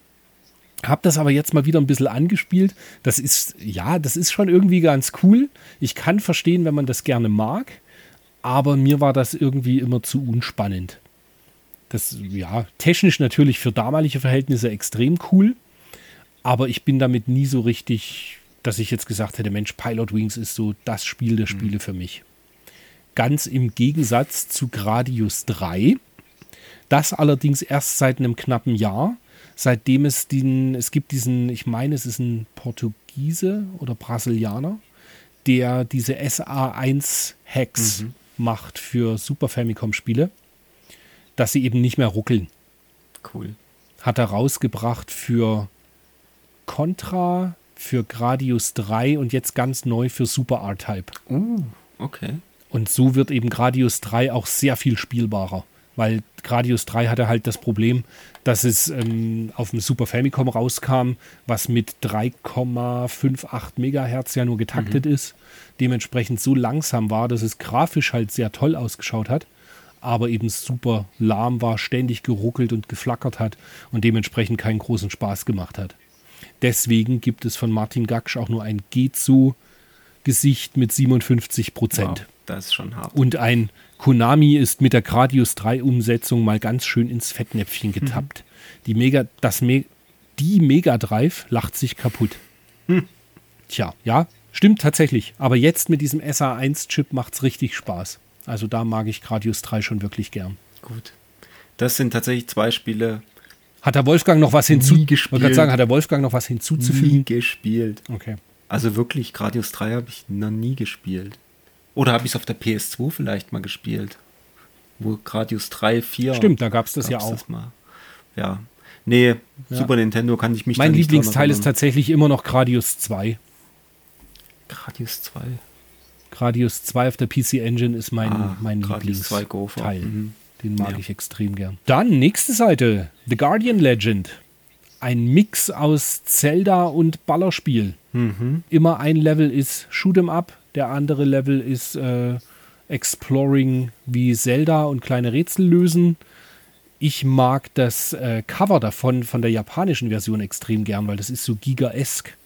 Hab das aber jetzt mal wieder ein bisschen angespielt. Das ist, ja, das ist schon irgendwie ganz cool. Ich kann verstehen, wenn man das gerne mag. Aber mir war das irgendwie immer zu unspannend. Das, ja, technisch natürlich für damalige Verhältnisse extrem cool. Aber ich bin damit nie so richtig, dass ich jetzt gesagt hätte, Mensch, Pilot Wings ist so das Spiel der Spiele für mich. Ganz im Gegensatz zu Gradius 3. Das allerdings erst seit einem knappen Jahr, seitdem es den, es gibt diesen, ich meine, es ist ein Portugiese oder Brasilianer, der diese SA1-Hacks macht für Super Famicom-Spiele, dass sie eben nicht mehr ruckeln. Cool. Hat er rausgebracht für Contra, für Gradius 3 und jetzt ganz neu für Super R-Type. Uh, okay. Und so wird eben Gradius 3 auch sehr viel spielbarer. Weil Gradius 3 hatte halt das Problem, dass es ähm, auf dem Super Famicom rauskam, was mit 3,58 Megahertz ja nur getaktet ist. Dementsprechend so langsam war, dass es grafisch halt sehr toll ausgeschaut hat, aber eben super lahm war, ständig geruckelt und geflackert hat und dementsprechend keinen großen Spaß gemacht hat. Deswegen gibt es von Martin Gaksch auch nur ein Gezo-Gesicht mit 57 Prozent. Wow, das ist schon hart. Und ein Konami ist mit der Gradius 3 Umsetzung mal ganz schön ins Fettnäpfchen getappt. Die Mega, das Me die Mega Drive lacht sich kaputt. Tja, ja, stimmt tatsächlich. Aber jetzt mit diesem SA1-Chip macht es richtig Spaß. Also da mag ich Gradius 3 schon wirklich gern. Gut. Das sind tatsächlich zwei Spiele, Hat der Wolfgang noch was hinzu? Nie gespielt. Ich sagen, hat der Wolfgang noch was nie hinzuzufügen? gespielt. Okay. Also wirklich, Gradius 3 habe ich noch nie gespielt. Oder habe ich es auf der PS2 vielleicht mal gespielt? Wo Gradius 3, 4. Stimmt, da gab's das ja auch. mal. Ja. Nee, Super Nintendo kann ich mich Mein Lieblingsteil ist tatsächlich immer noch Gradius 2. Gradius 2. Gradius 2 auf der PC Engine ist mein, Ah, mein Gradius 2 Lieblingsteil. Mhm. Den mag Ja. ich extrem gern. Dann nächste Seite: The Guardian Legend. Ein Mix aus Zelda und Ballerspiel. Mhm. Immer ein Level ist Shoot'em Up, der andere Level ist äh, Exploring wie Zelda und kleine Rätsel lösen. Ich mag das äh, Cover davon von der japanischen Version extrem gern, weil das ist so gigaesk.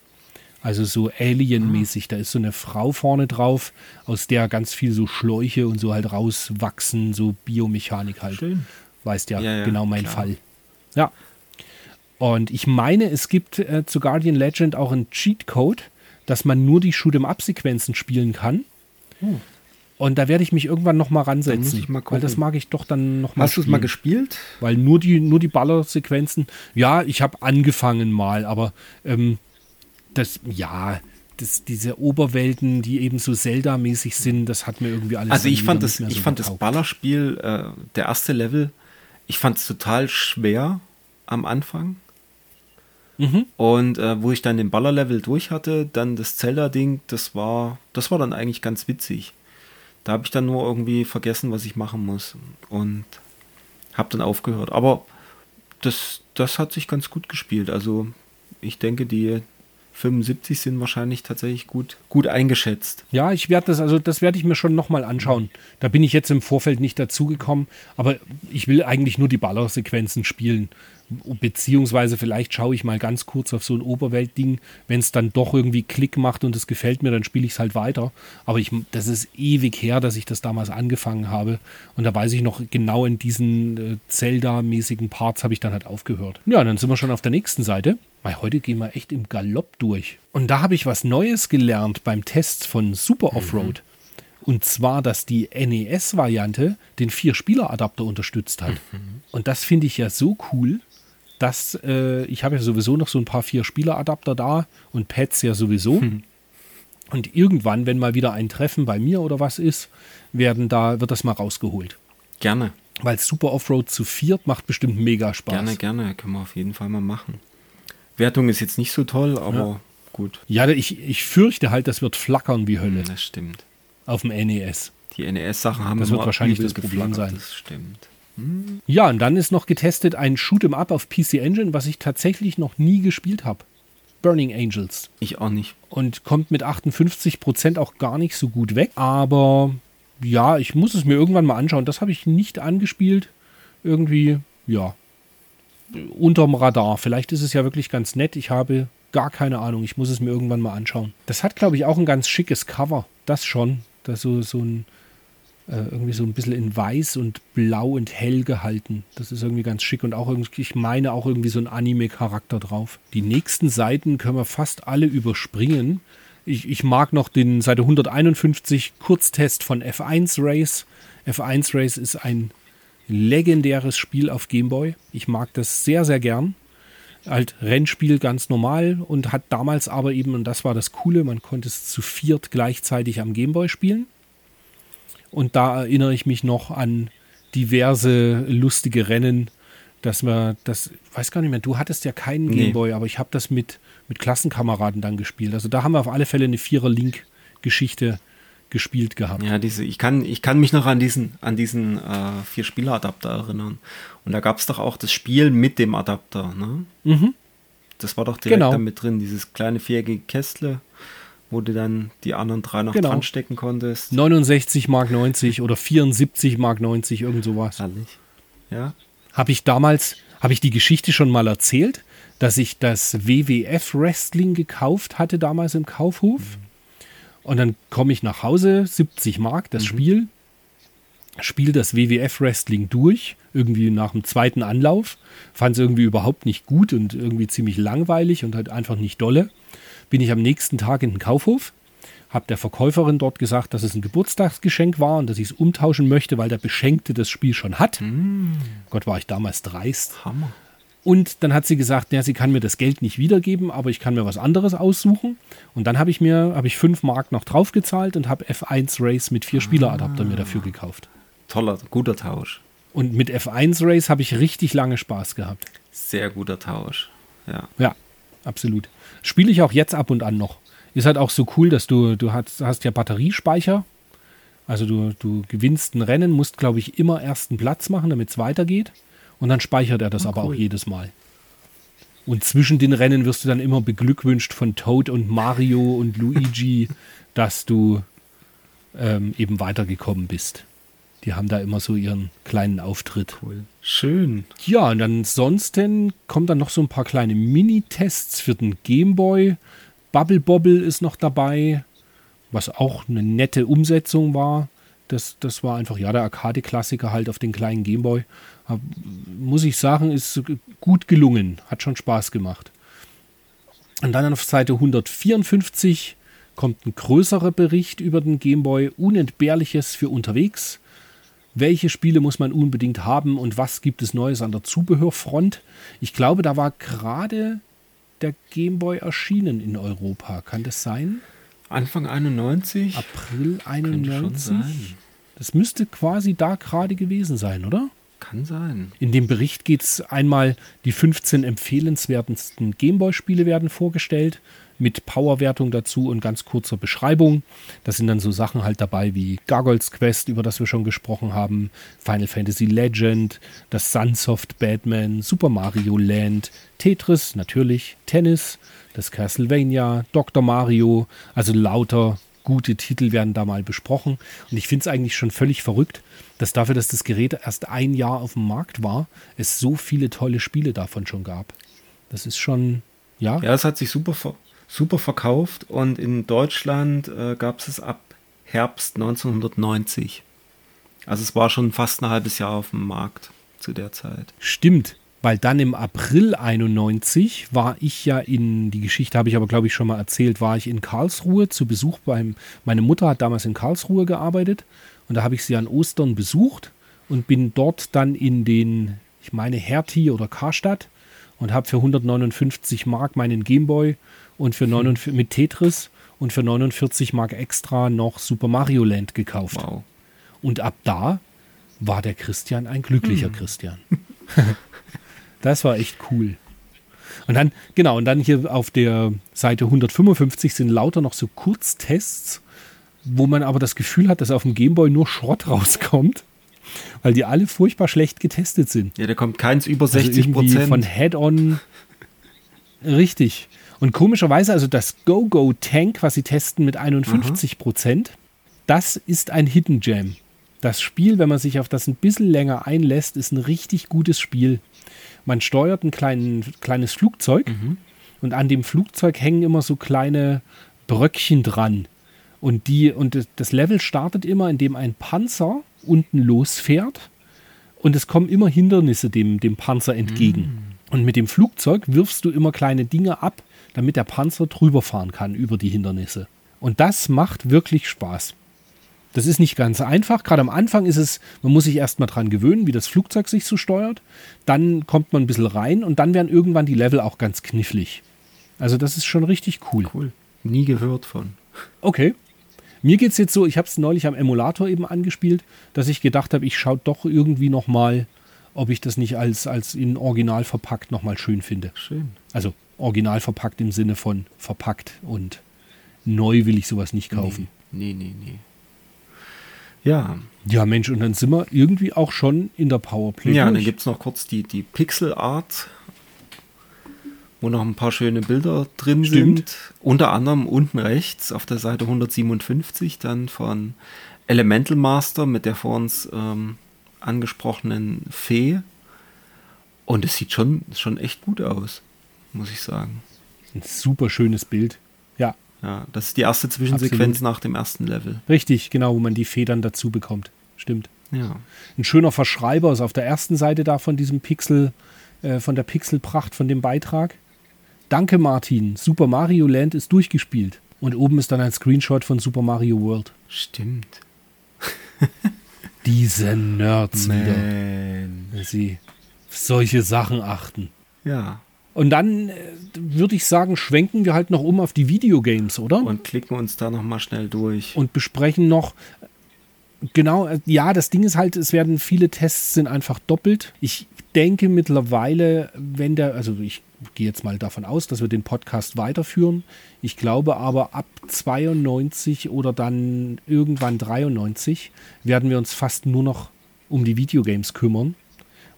Also so Alien-mäßig. Da ist so eine Frau vorne drauf, aus der ganz viel so Schläuche und so halt rauswachsen, so Biomechanik halt. Schön. Weißt ja, Ja, ja, genau mein klar. Fall. Ja. Und ich meine, es gibt äh, zu Guardian Legend auch einen Cheatcode, dass man nur die Shoot'em-up-Sequenzen spielen kann. Und da werde ich mich irgendwann noch mal ransetzen. Hm. muss ich mal weil das mag ich doch dann noch mal Hast du es mal gespielt? Weil nur die, nur die Ballersequenzen, ja, ich habe angefangen mal, aber ähm, das, ja, das, diese Oberwelten, die eben so Zelda-mäßig sind, das hat mir irgendwie alles. Also ich fand das, mehr ich so fand das getaugt. Ballerspiel, äh, der erste Level, ich fand es total schwer am Anfang. Mhm. Und äh, wo ich dann den Ballerlevel durch hatte, dann das Zelda-Ding, das war, das war dann eigentlich ganz witzig. Da habe ich dann nur irgendwie vergessen, was ich machen muss. Und habe dann aufgehört. Aber das, das hat sich ganz gut gespielt. Also ich denke, die 75 sind wahrscheinlich tatsächlich gut, gut eingeschätzt. Ja, ich werde das, also das werde ich mir schon nochmal anschauen. Da bin ich jetzt im Vorfeld nicht dazugekommen, aber ich will eigentlich nur die Ballersequenzen spielen. Beziehungsweise vielleicht schaue ich mal ganz kurz auf so ein Oberweltding. Wenn es dann doch irgendwie Klick macht und es gefällt mir, dann spiele ich es halt weiter. Aber ich, das ist ewig her, dass ich das damals angefangen habe. Und da weiß ich noch, genau in diesen äh, Zelda-mäßigen Parts habe ich dann halt aufgehört. Ja, dann sind wir schon auf der nächsten Seite. Weil heute gehen wir echt im Galopp durch. Und da habe ich was Neues gelernt beim Test von Super Offroad. Und zwar, dass die NES-Variante den Vier-Spieler-Adapter unterstützt hat. Und das finde ich ja so cool, dass äh, ich habe ja sowieso noch so ein paar Vier-Spieler-Adapter da und Pads ja sowieso. Und irgendwann, wenn mal wieder ein Treffen bei mir oder was ist, werden da, wird das mal rausgeholt. Gerne. Weil Super Offroad zu viert macht bestimmt mega Spaß. Gerne, gerne. Können wir auf jeden Fall mal machen. Wertung ist jetzt nicht so toll, aber gut. Ja, ich, ich fürchte halt, das wird flackern wie Hölle Das stimmt. auf dem NES. Die NES-Sachen haben Das wird wahrscheinlich das Problem sein. Das stimmt. Ja, und dann ist noch getestet ein Shoot'em Up auf PC Engine, was ich tatsächlich noch nie gespielt habe. Burning Angels. Ich auch nicht. Und kommt mit 58% auch gar nicht so gut weg. Aber ja, ich muss es mir irgendwann mal anschauen. Das habe ich nicht angespielt. Irgendwie, ja, unterm Radar. Vielleicht ist es ja wirklich ganz nett. Ich habe gar keine Ahnung. Ich muss es mir irgendwann mal anschauen. Das hat, glaube ich, auch ein ganz schickes Cover. Das schon. Das so, so ein irgendwie so ein bisschen in weiß und blau und hell gehalten. Das ist irgendwie ganz schick und auch irgendwie, ich meine auch irgendwie so ein Anime-Charakter drauf. Die nächsten Seiten können wir fast alle überspringen. Ich, ich mag noch den Seite 151 Kurztest von F1 Race. F1 Race ist ein legendäres Spiel auf Gameboy. Ich mag das sehr, sehr gern. Halt Rennspiel ganz normal und hat damals aber eben, und das war das Coole, man konnte es zu viert gleichzeitig am Gameboy spielen. Und da erinnere ich mich noch an diverse lustige Rennen, dass man das, weiß gar nicht mehr, du hattest ja keinen Nee. Gameboy, aber ich habe das mit, mit Klassenkameraden dann gespielt. Also da haben wir auf alle Fälle eine Vierer-Link-Geschichte gespielt gehabt. Ja, diese, ich kann, ich kann mich noch an diesen, an diesen äh, vier Spieler-Adapter erinnern. Und da gab es doch auch das Spiel mit dem Adapter, ne? Mhm. Das war doch direkt Genau. da mit drin, dieses kleine viereckige Kästle, wo du dann die anderen drei noch Genau. dran stecken konntest. 69 Mark 90 oder 74 Mark 90, irgend sowas. Herrlich. Ja, Habe ich damals, habe ich die Geschichte schon mal erzählt, dass ich das WWF Wrestling gekauft hatte damals im Kaufhof. Und dann komme ich nach Hause, 70 Mark, das Spiel, spiele das WWF Wrestling durch, irgendwie nach dem zweiten Anlauf, fand es irgendwie überhaupt nicht gut und irgendwie ziemlich langweilig und halt einfach nicht dolle. Bin ich am nächsten Tag in den Kaufhof, habe der Verkäuferin dort gesagt, dass es ein Geburtstagsgeschenk war und dass ich es umtauschen möchte, weil der Beschenkte das Spiel schon hat. Gott, war ich damals dreist. Hammer. Und dann hat sie gesagt, ja, sie kann mir das Geld nicht wiedergeben, aber ich kann mir was anderes aussuchen. Und dann habe ich mir, habe ich 5 Mark noch draufgezahlt und habe F1 Race mit vier Spieleradapter mir dafür gekauft. Toller, guter Tausch. Und mit F1 Race habe ich richtig lange Spaß gehabt. Sehr guter Tausch. Ja. Ja, absolut. Spiele ich auch jetzt ab und an noch. Ist halt auch so cool, dass du, du hast, hast ja Batteriespeicher. Also du, du gewinnst ein Rennen, musst, glaube ich, immer ersten Platz machen, damit es weitergeht. Und dann speichert er das aber auch jedes Mal. Und zwischen den Rennen wirst du dann immer beglückwünscht von Toad und Mario und Luigi, dass du ähm, eben weitergekommen bist. Die haben da immer so ihren kleinen Auftritt. Cool. Schön. Ja, und ansonsten kommen dann noch so ein paar kleine Mini-Tests für den Gameboy. Bubble Bobble ist noch dabei, was auch eine nette Umsetzung war. Das, das war einfach, ja, der Arcade-Klassiker halt auf den kleinen Gameboy. Aber, Muss ich sagen, ist gut gelungen. Hat schon Spaß gemacht. Und dann auf Seite 154 kommt ein größerer Bericht über den Gameboy. Unentbehrliches für unterwegs. Welche Spiele muss man unbedingt haben und was gibt es Neues an der Zubehörfront? Ich glaube, da war gerade der Gameboy erschienen in Europa. Kann das sein? Anfang 91? April Könnte schon 91? sein. Das müsste quasi da gerade gewesen sein, oder? Kann sein. In dem Bericht geht es einmal, die 15 empfehlenswertesten Gameboy-Spiele werden vorgestellt, mit Powerwertung dazu und ganz kurzer Beschreibung. Da sind dann so Sachen halt dabei wie Gargoyles Quest, über das wir schon gesprochen haben, Final Fantasy Legend, das Sunsoft Batman, Super Mario Land, Tetris natürlich, Tennis, das Castlevania, Dr. Mario, also lauter gute Titel werden da mal besprochen. Und ich finde es eigentlich schon völlig verrückt, dass dafür, dass das Gerät erst ein Jahr auf dem Markt war, es so viele tolle Spiele davon schon gab. Das ist schon, ja, Ja, es hat sich super, super verkauft und in Deutschland äh, gab es es ab Herbst 1990. Also es war schon fast ein halbes Jahr auf dem Markt zu der Zeit. Stimmt, weil dann im April 91 war ich ja in, die Geschichte habe ich aber glaube ich schon mal erzählt, war ich in Karlsruhe zu Besuch beim, meine Mutter hat damals in Karlsruhe gearbeitet und da habe ich sie an Ostern besucht und bin dort dann in den, ich meine Hertie oder Karstadt und habe für 159 Mark meinen Gameboy und für 49, mit Tetris und für 49 Mark extra noch Super Mario Land gekauft. Wow. Und ab da war der Christian ein glücklicher Christian. das war echt cool. Und dann, genau, und dann hier auf der Seite 155 sind lauter noch so Kurztests, wo man aber das Gefühl hat, dass auf dem Gameboy nur Schrott rauskommt, weil die alle furchtbar schlecht getestet sind. Ja, da kommt keins über Also 60 irgendwie Von Prozent. Head-On Richtig. Und komischerweise, also das Go-Go Tank, was sie testen mit 51 Prozent, das ist ein Hidden Gem. Das Spiel, wenn man sich auf das ein bisschen länger einlässt, ist ein richtig gutes Spiel. Man steuert ein klein, kleines Flugzeug und an dem Flugzeug hängen immer so kleine Bröckchen dran. Und, die, und das- Level startet immer, indem ein Panzer unten losfährt und es kommen immer Hindernisse dem, dem Panzer entgegen. Und mit dem Flugzeug wirfst du immer kleine Dinge ab, damit der Panzer drüber fahren kann über die Hindernisse. Und das macht wirklich Spaß. Das ist nicht ganz einfach. Gerade am Anfang ist es, man muss sich erstmal dran gewöhnen, wie das Flugzeug sich so steuert. Dann kommt man ein bisschen rein und dann werden irgendwann die Level auch ganz knifflig. Also das ist schon richtig cool. Cool. Nie gehört von. Okay. Mir geht es jetzt so, ich habe es neulich am Emulator eben angespielt, dass ich gedacht habe, ich schaue doch irgendwie nochmal, ob ich das nicht als, als in Original verpackt nochmal schön finde. Schön. Also original verpackt im Sinne von verpackt und neu will ich sowas nicht kaufen. Nee, nee, nee. Ja, Ja, Mensch, und dann sind wir irgendwie auch schon in der Powerplay. ja dann durch. gibt es noch kurz die, die Pixel Art, wo noch ein paar schöne Bilder drin Stimmt. sind. Unter anderem unten rechts auf der Seite 157 dann von Elemental Master mit der vor uns ähm, angesprochenen Fee. Und es sieht schon, schon echt gut aus, muss ich sagen. Ein super schönes Bild. Ja, Ja, das ist die erste Zwischensequenz Absolut. nach dem ersten Level. richtig, genau, wo man die Federn dazu bekommt. Stimmt. Ja. Ein schöner Verschreiber ist auf der ersten Seite da von diesem Pixel, äh, von der Pixelpracht von dem Beitrag. Danke, Martin. Super Mario Land ist durchgespielt. Und oben ist dann ein Screenshot von Super Mario World. Stimmt. Diese Nerds wieder. Man. wenn Sie auf solche Sachen achten. Ja. Und dann äh, würde ich sagen, schwenken wir halt noch um auf die Videogames, oder? Und klicken uns da nochmal schnell durch. und besprechen noch. Genau, äh, ja, das Ding ist halt, es werden viele Tests sind einfach doppelt. Ich denke mittlerweile, wenn der, also ich gehe jetzt mal davon aus, dass wir den Podcast weiterführen. Ich glaube aber ab 92 oder dann irgendwann 93 werden wir uns fast nur noch um die Videogames kümmern,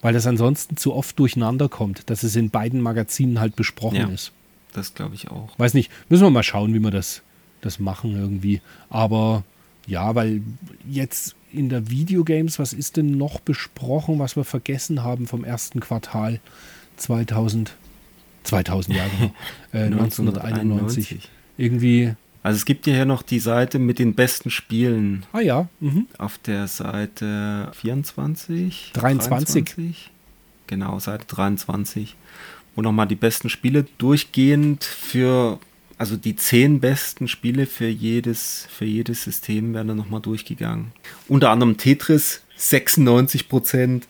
weil das ansonsten zu oft durcheinander kommt, dass es in beiden Magazinen halt besprochen Ja. ist. Das glaube ich auch. Weiß nicht, müssen wir mal schauen, wie wir das, das machen irgendwie. Aber ja, weil jetzt in der Videogames, was ist denn noch besprochen, was wir vergessen haben vom ersten Quartal 2000, 2000 Jahre, äh, 1991. Irgendwie, Also es gibt ja hier noch die Seite mit den besten Spielen ah ja, mhm. auf der Seite 24. 23. Genau, Seite 23. Wo nochmal die besten Spiele durchgehend für, also die zehn besten Spiele für jedes, für jedes System werden dann nochmal durchgegangen. Unter anderem Tetris 96 Prozent.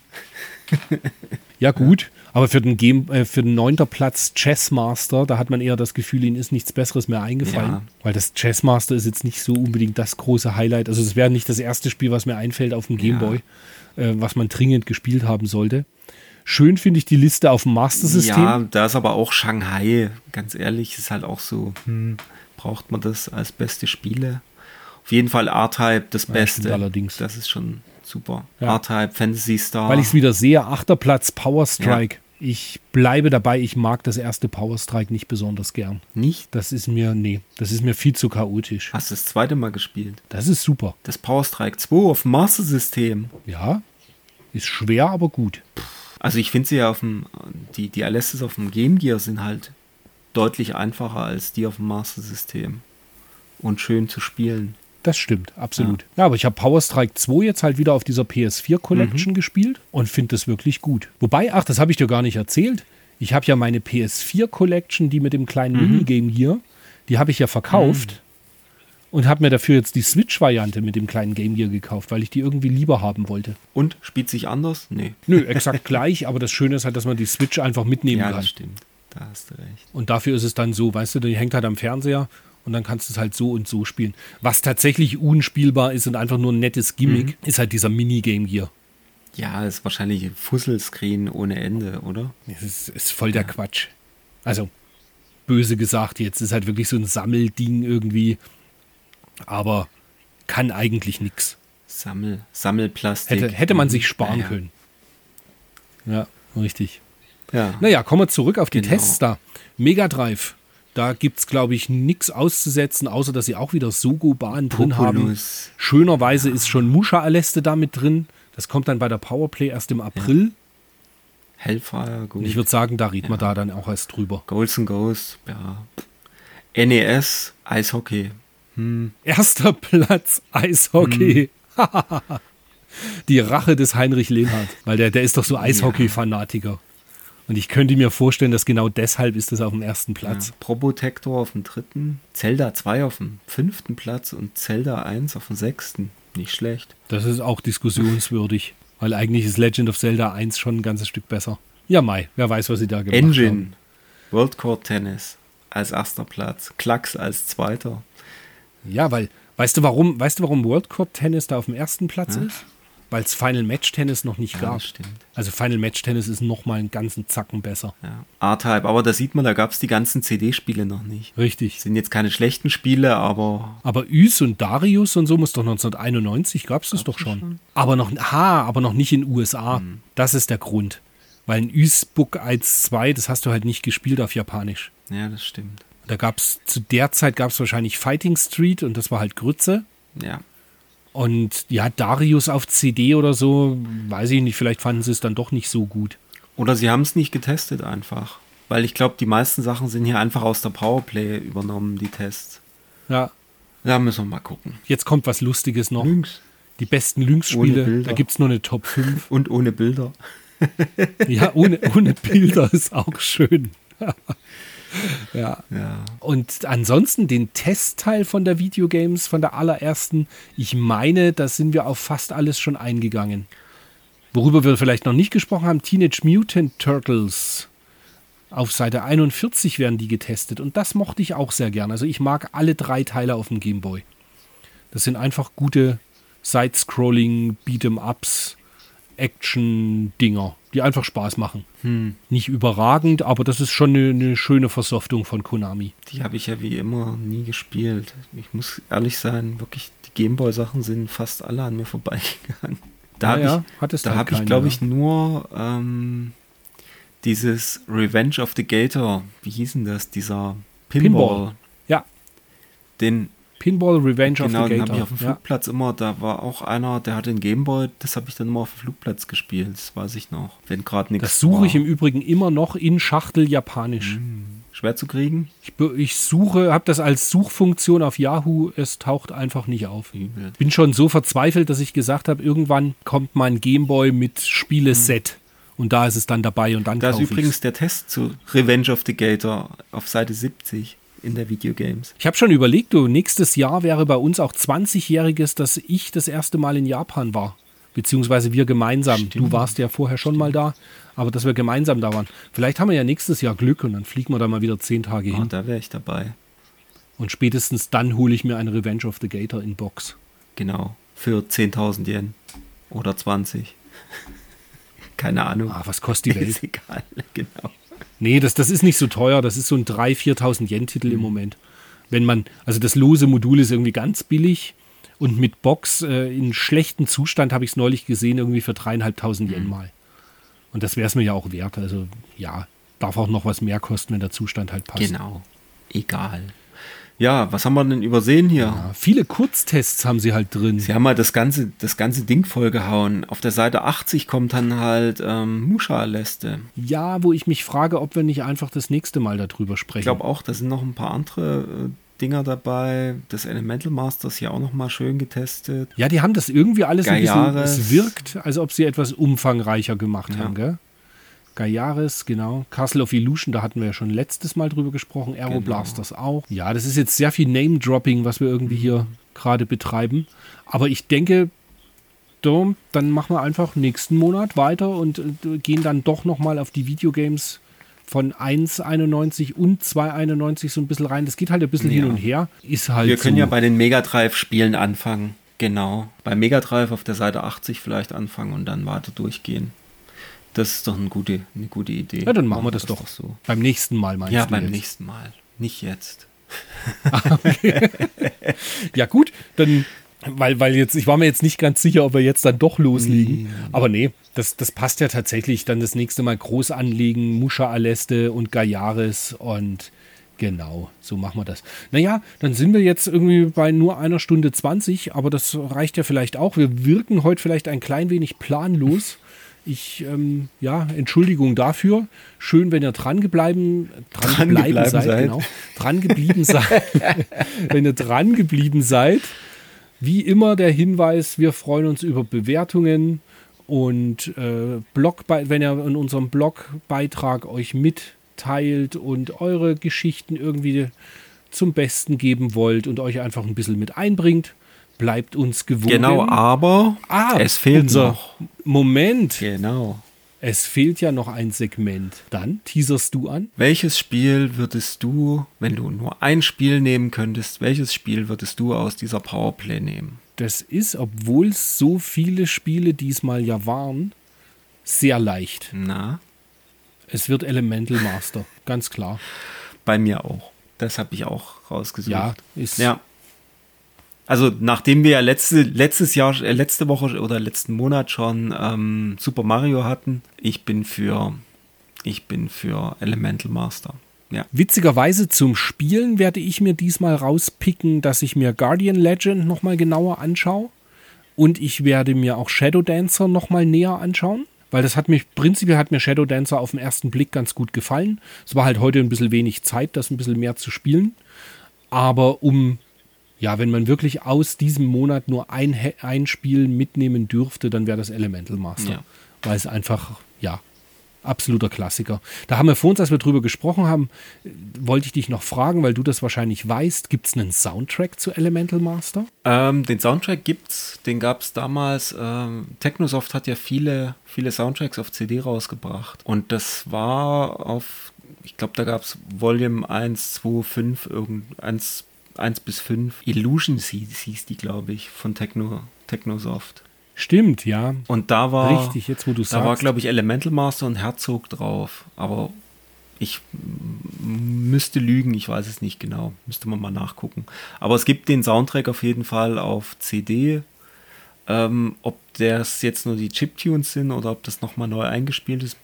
ja gut. Aber für den, Game, äh, für den neunter Platz Chessmaster, da hat man eher das Gefühl, ihnen ist nichts Besseres mehr eingefallen. Ja. Weil das Chessmaster ist jetzt nicht so unbedingt das große Highlight. Also es wäre nicht das erste Spiel, was mir einfällt auf dem Gameboy, äh, was man dringend gespielt haben sollte. Schön finde ich die Liste auf dem Master-System. Ja, da ist aber auch Shanghai, ganz ehrlich, ist halt auch so, hm, braucht man das als beste Spiele? Auf jeden Fall R-Type das Ja, Beste. allerdings. Das ist schon super. Ja. R-Type, Fantasy Star. Weil ich es wieder sehe, achter Platz Power Strike. Ich bleibe dabei, ich mag das erste Power Strike nicht besonders gern. nicht. Das ist mir, nee, das ist mir viel zu chaotisch. Hast du das zweite Mal gespielt? Das ist super. Das Power Strike 2 auf dem Master System. Ja, ist schwer, aber gut. Also ich finde sie ja auf dem, die, die LSs auf dem Game Gear sind halt deutlich einfacher als die auf dem Master System. Und schön zu spielen. Das stimmt, absolut. Ja, aber ich habe Power Strike 2 jetzt halt wieder auf dieser PS4 Collection gespielt und finde das wirklich gut. Wobei, ach, das habe ich dir gar nicht erzählt. Ich habe ja meine PS4 Collection, die mit dem kleinen Minigame hier, die habe ich ja verkauft und habe mir dafür jetzt die Switch-Variante mit dem kleinen Game Gear gekauft, weil ich die irgendwie lieber haben wollte. Und spielt sich anders? Nee. Nö, exakt gleich, aber das Schöne ist halt, dass man die Switch einfach mitnehmen Ja, kann. das stimmt. Da hast du recht. Und dafür ist es dann so, weißt du, die hängt halt am Fernseher und dann kannst du es halt so und so spielen. Was tatsächlich unspielbar ist und einfach nur ein nettes Gimmick, ist halt dieser Minigame hier. Ja, ist wahrscheinlich ein Fusselscreen ohne Ende, oder? Das ist, ist voll der Quatsch. Also, böse gesagt jetzt, ist halt wirklich so ein Sammelding irgendwie, aber kann eigentlich nichts. Sammel, Sammelplastik. Hätte, hätte man sich sparen Ja, ja. können. Ja, richtig. Ja. Naja, kommen wir zurück auf die Genau. Tests da. Mega Drive. Da gibt es, glaube ich, nichts auszusetzen, außer dass sie auch wieder Sogo-Bahn drin haben. Schönerweise ist schon Musha Aleste da mit drin. Das kommt dann bei der Powerplay erst im April. Hellfire, gut. Und ich würde sagen, da reden wir da dann auch erst drüber. Goals and Ghosts, ja. NES, Eishockey. Hm. Erster Platz Eishockey. Die Rache des Heinrich Lehnhardt. Weil der, der ist doch so Eishockey-Fanatiker. Und ich könnte mir vorstellen, dass genau deshalb ist das auf dem ersten Platz. Ja. Probotector auf dem dritten, Zelda 2 auf dem fünften Platz und Zelda 1 auf dem sechsten. Nicht schlecht. Das ist auch diskussionswürdig. Weil eigentlich ist Legend of Zelda 1 schon ein ganzes Stück besser. Ja, Mai, wer weiß, was sie da gemacht Engine, haben. World Court Tennis als erster Platz, Klacks als zweiter. Ja, weil, weißt du warum, weißt du, warum World Court Tennis da auf dem ersten Platz Ja. ist? Weil es Final Match Tennis noch nicht Ja, gab. das stimmt. Also Final Match Tennis ist noch mal einen ganzen Zacken besser. Ja. R-Type, aber da sieht man, da gab es die ganzen CD-Spiele noch nicht. Richtig. Sind jetzt keine schlechten Spiele, aber Aber Üs und Darius und so muss doch 1991 gab es das doch schon. Aber noch, ha, aber noch nicht in den USA. Hm. Das ist der Grund. Weil ein Üs-Book 1.2, das hast du halt nicht gespielt auf Japanisch. ja, das stimmt. Da gab es, zu der Zeit gab es wahrscheinlich Fighting Street und das war halt Grütze. Ja. Und ja, Darius auf CD oder so, weiß ich nicht, vielleicht fanden sie es dann doch nicht so gut. Oder sie haben es nicht getestet einfach. Weil ich glaube, die meisten Sachen sind hier einfach aus der Powerplay übernommen, die Tests. Ja, Da müssen wir mal gucken. jetzt kommt was Lustiges noch. Lynx. Die besten Lynx-Spiele, da gibt es nur eine Top 5. Und ohne Bilder. Ja, ohne, ohne Bilder ist auch schön. ja. Ja. Und ansonsten den Testteil von der Videogames, von der allerersten, ich meine, da sind wir auf fast alles schon eingegangen. Worüber wir vielleicht noch nicht gesprochen haben, Teenage Mutant Turtles. Auf Seite 41 werden die getestet und das mochte ich auch sehr gern. Also ich mag alle drei Teile auf dem Game Boy. Das sind einfach gute Side-Scrolling, Beat'em-Ups, Action-Dinger, die einfach Spaß machen. Nicht überragend, aber das ist schon eine, eine schöne Versoftung von Konami. Die habe ich ja wie immer nie gespielt. Ich muss ehrlich sein, wirklich, die Gameboy-Sachen sind fast alle an mir vorbeigegangen. Da Ja, habe ich, hattest da halt hab ich keine, glaube ja. ich, nur ähm, dieses Revenge of the Gator, wie hieß denn das? Dieser Pinball. Pinball. Ja, Den, Pinball Revenge genau, of the den Gator. habe ich auf dem ja. Flugplatz immer, da war auch einer, der hatte den Gameboy, das habe ich dann immer auf dem Flugplatz gespielt, das weiß ich noch. Wenn gerade nichts Das suche ich war. im Übrigen immer noch in Schachtel Japanisch. Schwer zu kriegen? Ich, ich suche, habe das als Suchfunktion auf Yahoo, es taucht einfach nicht auf. Übel. Bin schon so verzweifelt, dass ich gesagt habe, irgendwann kommt mein Gameboy mit Spieleset und da ist es dann dabei und dann Da ist übrigens ich's. der Test zu Revenge of the Gator auf Seite 70 in der Videogames. Ich habe schon überlegt, du, nächstes Jahr wäre bei uns auch 20-jähriges, dass ich das erste Mal in Japan war. Beziehungsweise wir gemeinsam. Du warst ja vorher schon mal da, aber dass wir gemeinsam da waren. Vielleicht haben wir ja nächstes Jahr Glück und dann fliegen wir da mal wieder zehn Tage Ah, hin. da wäre ich dabei. Und spätestens dann hole ich mir eine Revenge of the Gator in Box. Genau. Für 10.000 Yen. Oder 20. Keine Ahnung. Ah, was kostet die Welt? Ist egal. Genau. Nee, das, das ist nicht so teuer. Das ist so ein 3.000, 4.000 Yen-Titel im Moment. Wenn man, also das lose Modul ist irgendwie ganz billig und mit Box äh, in schlechtem Zustand habe ich es neulich gesehen, irgendwie für 3.500 Yen mal. Und das wäre es mir ja auch wert. Also ja, darf auch noch was mehr kosten, wenn der Zustand halt passt. Genau. Egal. Ja, was haben wir denn übersehen hier? Ja, viele Kurztests haben sie halt drin. Sie haben halt das ganze, das ganze Ding vollgehauen. Auf der Seite 80 kommt dann halt ähm, Musha-Leste. Ja, wo ich mich frage, ob wir nicht einfach das nächste Mal darüber sprechen. Ich glaube auch, da sind noch ein paar andere äh, Dinger dabei. Das Elemental Masters hier auch noch mal schön getestet. Ja, die haben das irgendwie alles ein bisschen, es wirkt, als ob sie etwas umfangreicher gemacht Ja. haben, gell? Gayaris, genau. Castle of Illusion, da hatten wir ja schon letztes Mal drüber gesprochen. Genau. Aeroblasters auch. Ja, das ist jetzt sehr viel Name-Dropping, was wir irgendwie hier gerade betreiben. Aber ich denke, dann machen wir einfach nächsten Monat weiter und äh, gehen dann doch nochmal auf die Videogames von 1,91 und 2,91 so ein bisschen rein. Das geht halt ein bisschen Ja. hin und her. Ist halt Wir können so. ja bei den Mega Drive-Spielen anfangen. Genau. Bei Mega Drive auf der Seite 80 vielleicht anfangen und dann weiter durchgehen. Das ist doch eine gute, eine gute Idee. Ja, dann machen wir das, doch. so. Beim nächsten Mal meinst Ja, du beim jetzt? nächsten Mal. Nicht jetzt. Ja, gut, dann weil, weil jetzt, ich war mir jetzt nicht ganz sicher, ob wir jetzt dann doch loslegen. Aber nee, das, das passt ja tatsächlich. Dann das nächste Mal groß anlegen, Muscha Aleste und Gallaris und genau, so machen wir das. Naja, dann sind wir jetzt irgendwie bei nur einer Stunde 20, aber das reicht ja vielleicht auch. Wir wirken heute vielleicht ein klein wenig planlos. Ich, ähm, ja, Entschuldigung dafür. Schön, wenn ihr dran geblieben, dran Dran gebleiben gebleiben seid, seid. Genau, dran geblieben seid. wenn ihr dran geblieben seid. Wie immer der Hinweis, wir freuen uns über Bewertungen und äh, Blog, wenn ihr in unserem Blogbeitrag euch mitteilt und eure Geschichten irgendwie zum Besten geben wollt und euch einfach ein bisschen mit einbringt, bleibt uns gewogen. Genau, aber Ah, es fehlt unser noch. Moment. Genau. Es fehlt ja noch ein Segment. Dann teaserst du an. Welches Spiel würdest du, wenn du nur ein Spiel nehmen könntest, welches Spiel würdest du aus dieser Powerplay nehmen? Das ist, obwohl es so viele Spiele diesmal ja waren, sehr leicht. Na, Es wird Elemental Master, ganz klar. bei mir auch. Das habe ich auch rausgesucht. Ja, ist Ja. Also nachdem wir ja letzte, letztes Jahr, äh, letzte Woche oder letzten Monat schon ähm, Super Mario hatten, ich bin für, ich bin für Elemental Master. Ja. Witzigerweise zum Spielen werde ich mir diesmal rauspicken, dass ich mir Guardian Legend nochmal genauer anschaue. Und ich werde mir auch Shadow Dancer nochmal näher anschauen. Weil das hat mich, prinzipiell hat mir Shadow Dancer auf den ersten Blick ganz gut gefallen. Es war halt heute ein bisschen wenig Zeit, das ein bisschen mehr zu spielen. Aber um, ja, wenn man wirklich aus diesem Monat nur ein, ein Spiel mitnehmen dürfte, dann wäre das Elemental Master. Ja. Weil es einfach, ja, absoluter Klassiker. Da haben wir vor uns, als wir drüber gesprochen haben, äh, wollte ich dich noch fragen, weil du das wahrscheinlich weißt, gibt es einen Soundtrack zu Elemental Master? Ähm, den Soundtrack gibt's, den gab es damals. Ähm, Technosoft hat ja viele, viele Soundtracks auf CD rausgebracht. Und das war auf, ich glaube, da gab es Volume 1, 2, 5, irgend, 1, 1 bis 5. Illusions hieß, die, glaube ich, von Techno, Technosoft. Stimmt, ja. Und da war, Richtig, jetzt wo du da war, sagst. glaube ich, Elemental Master und Herzog drauf. Aber ich müsste lügen, ich weiß es nicht genau. Müsste man mal nachgucken. Aber es gibt den Soundtrack auf jeden Fall auf CD. Ähm, ob das jetzt nur die Chiptunes sind oder ob das nochmal neu eingespielt ist,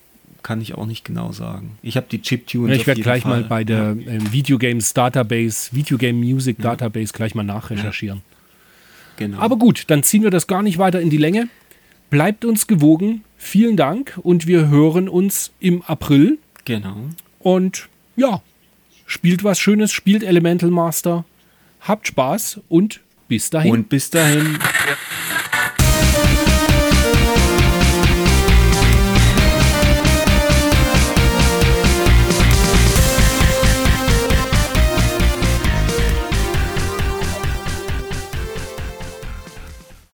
kann ich auch nicht genau sagen. Ich habe die Chiptunes. Ja, ich werde gleich Fall. mal bei der ähm, Videogames Database, Videogame Music Database gleich mal nachrecherchieren. Genau. Aber gut, dann ziehen wir das gar nicht weiter in die Länge. Bleibt uns gewogen. Vielen Dank und wir hören uns im April. genau. Und ja, spielt was Schönes, spielt Elemental Master. Habt Spaß und bis dahin. Und bis dahin.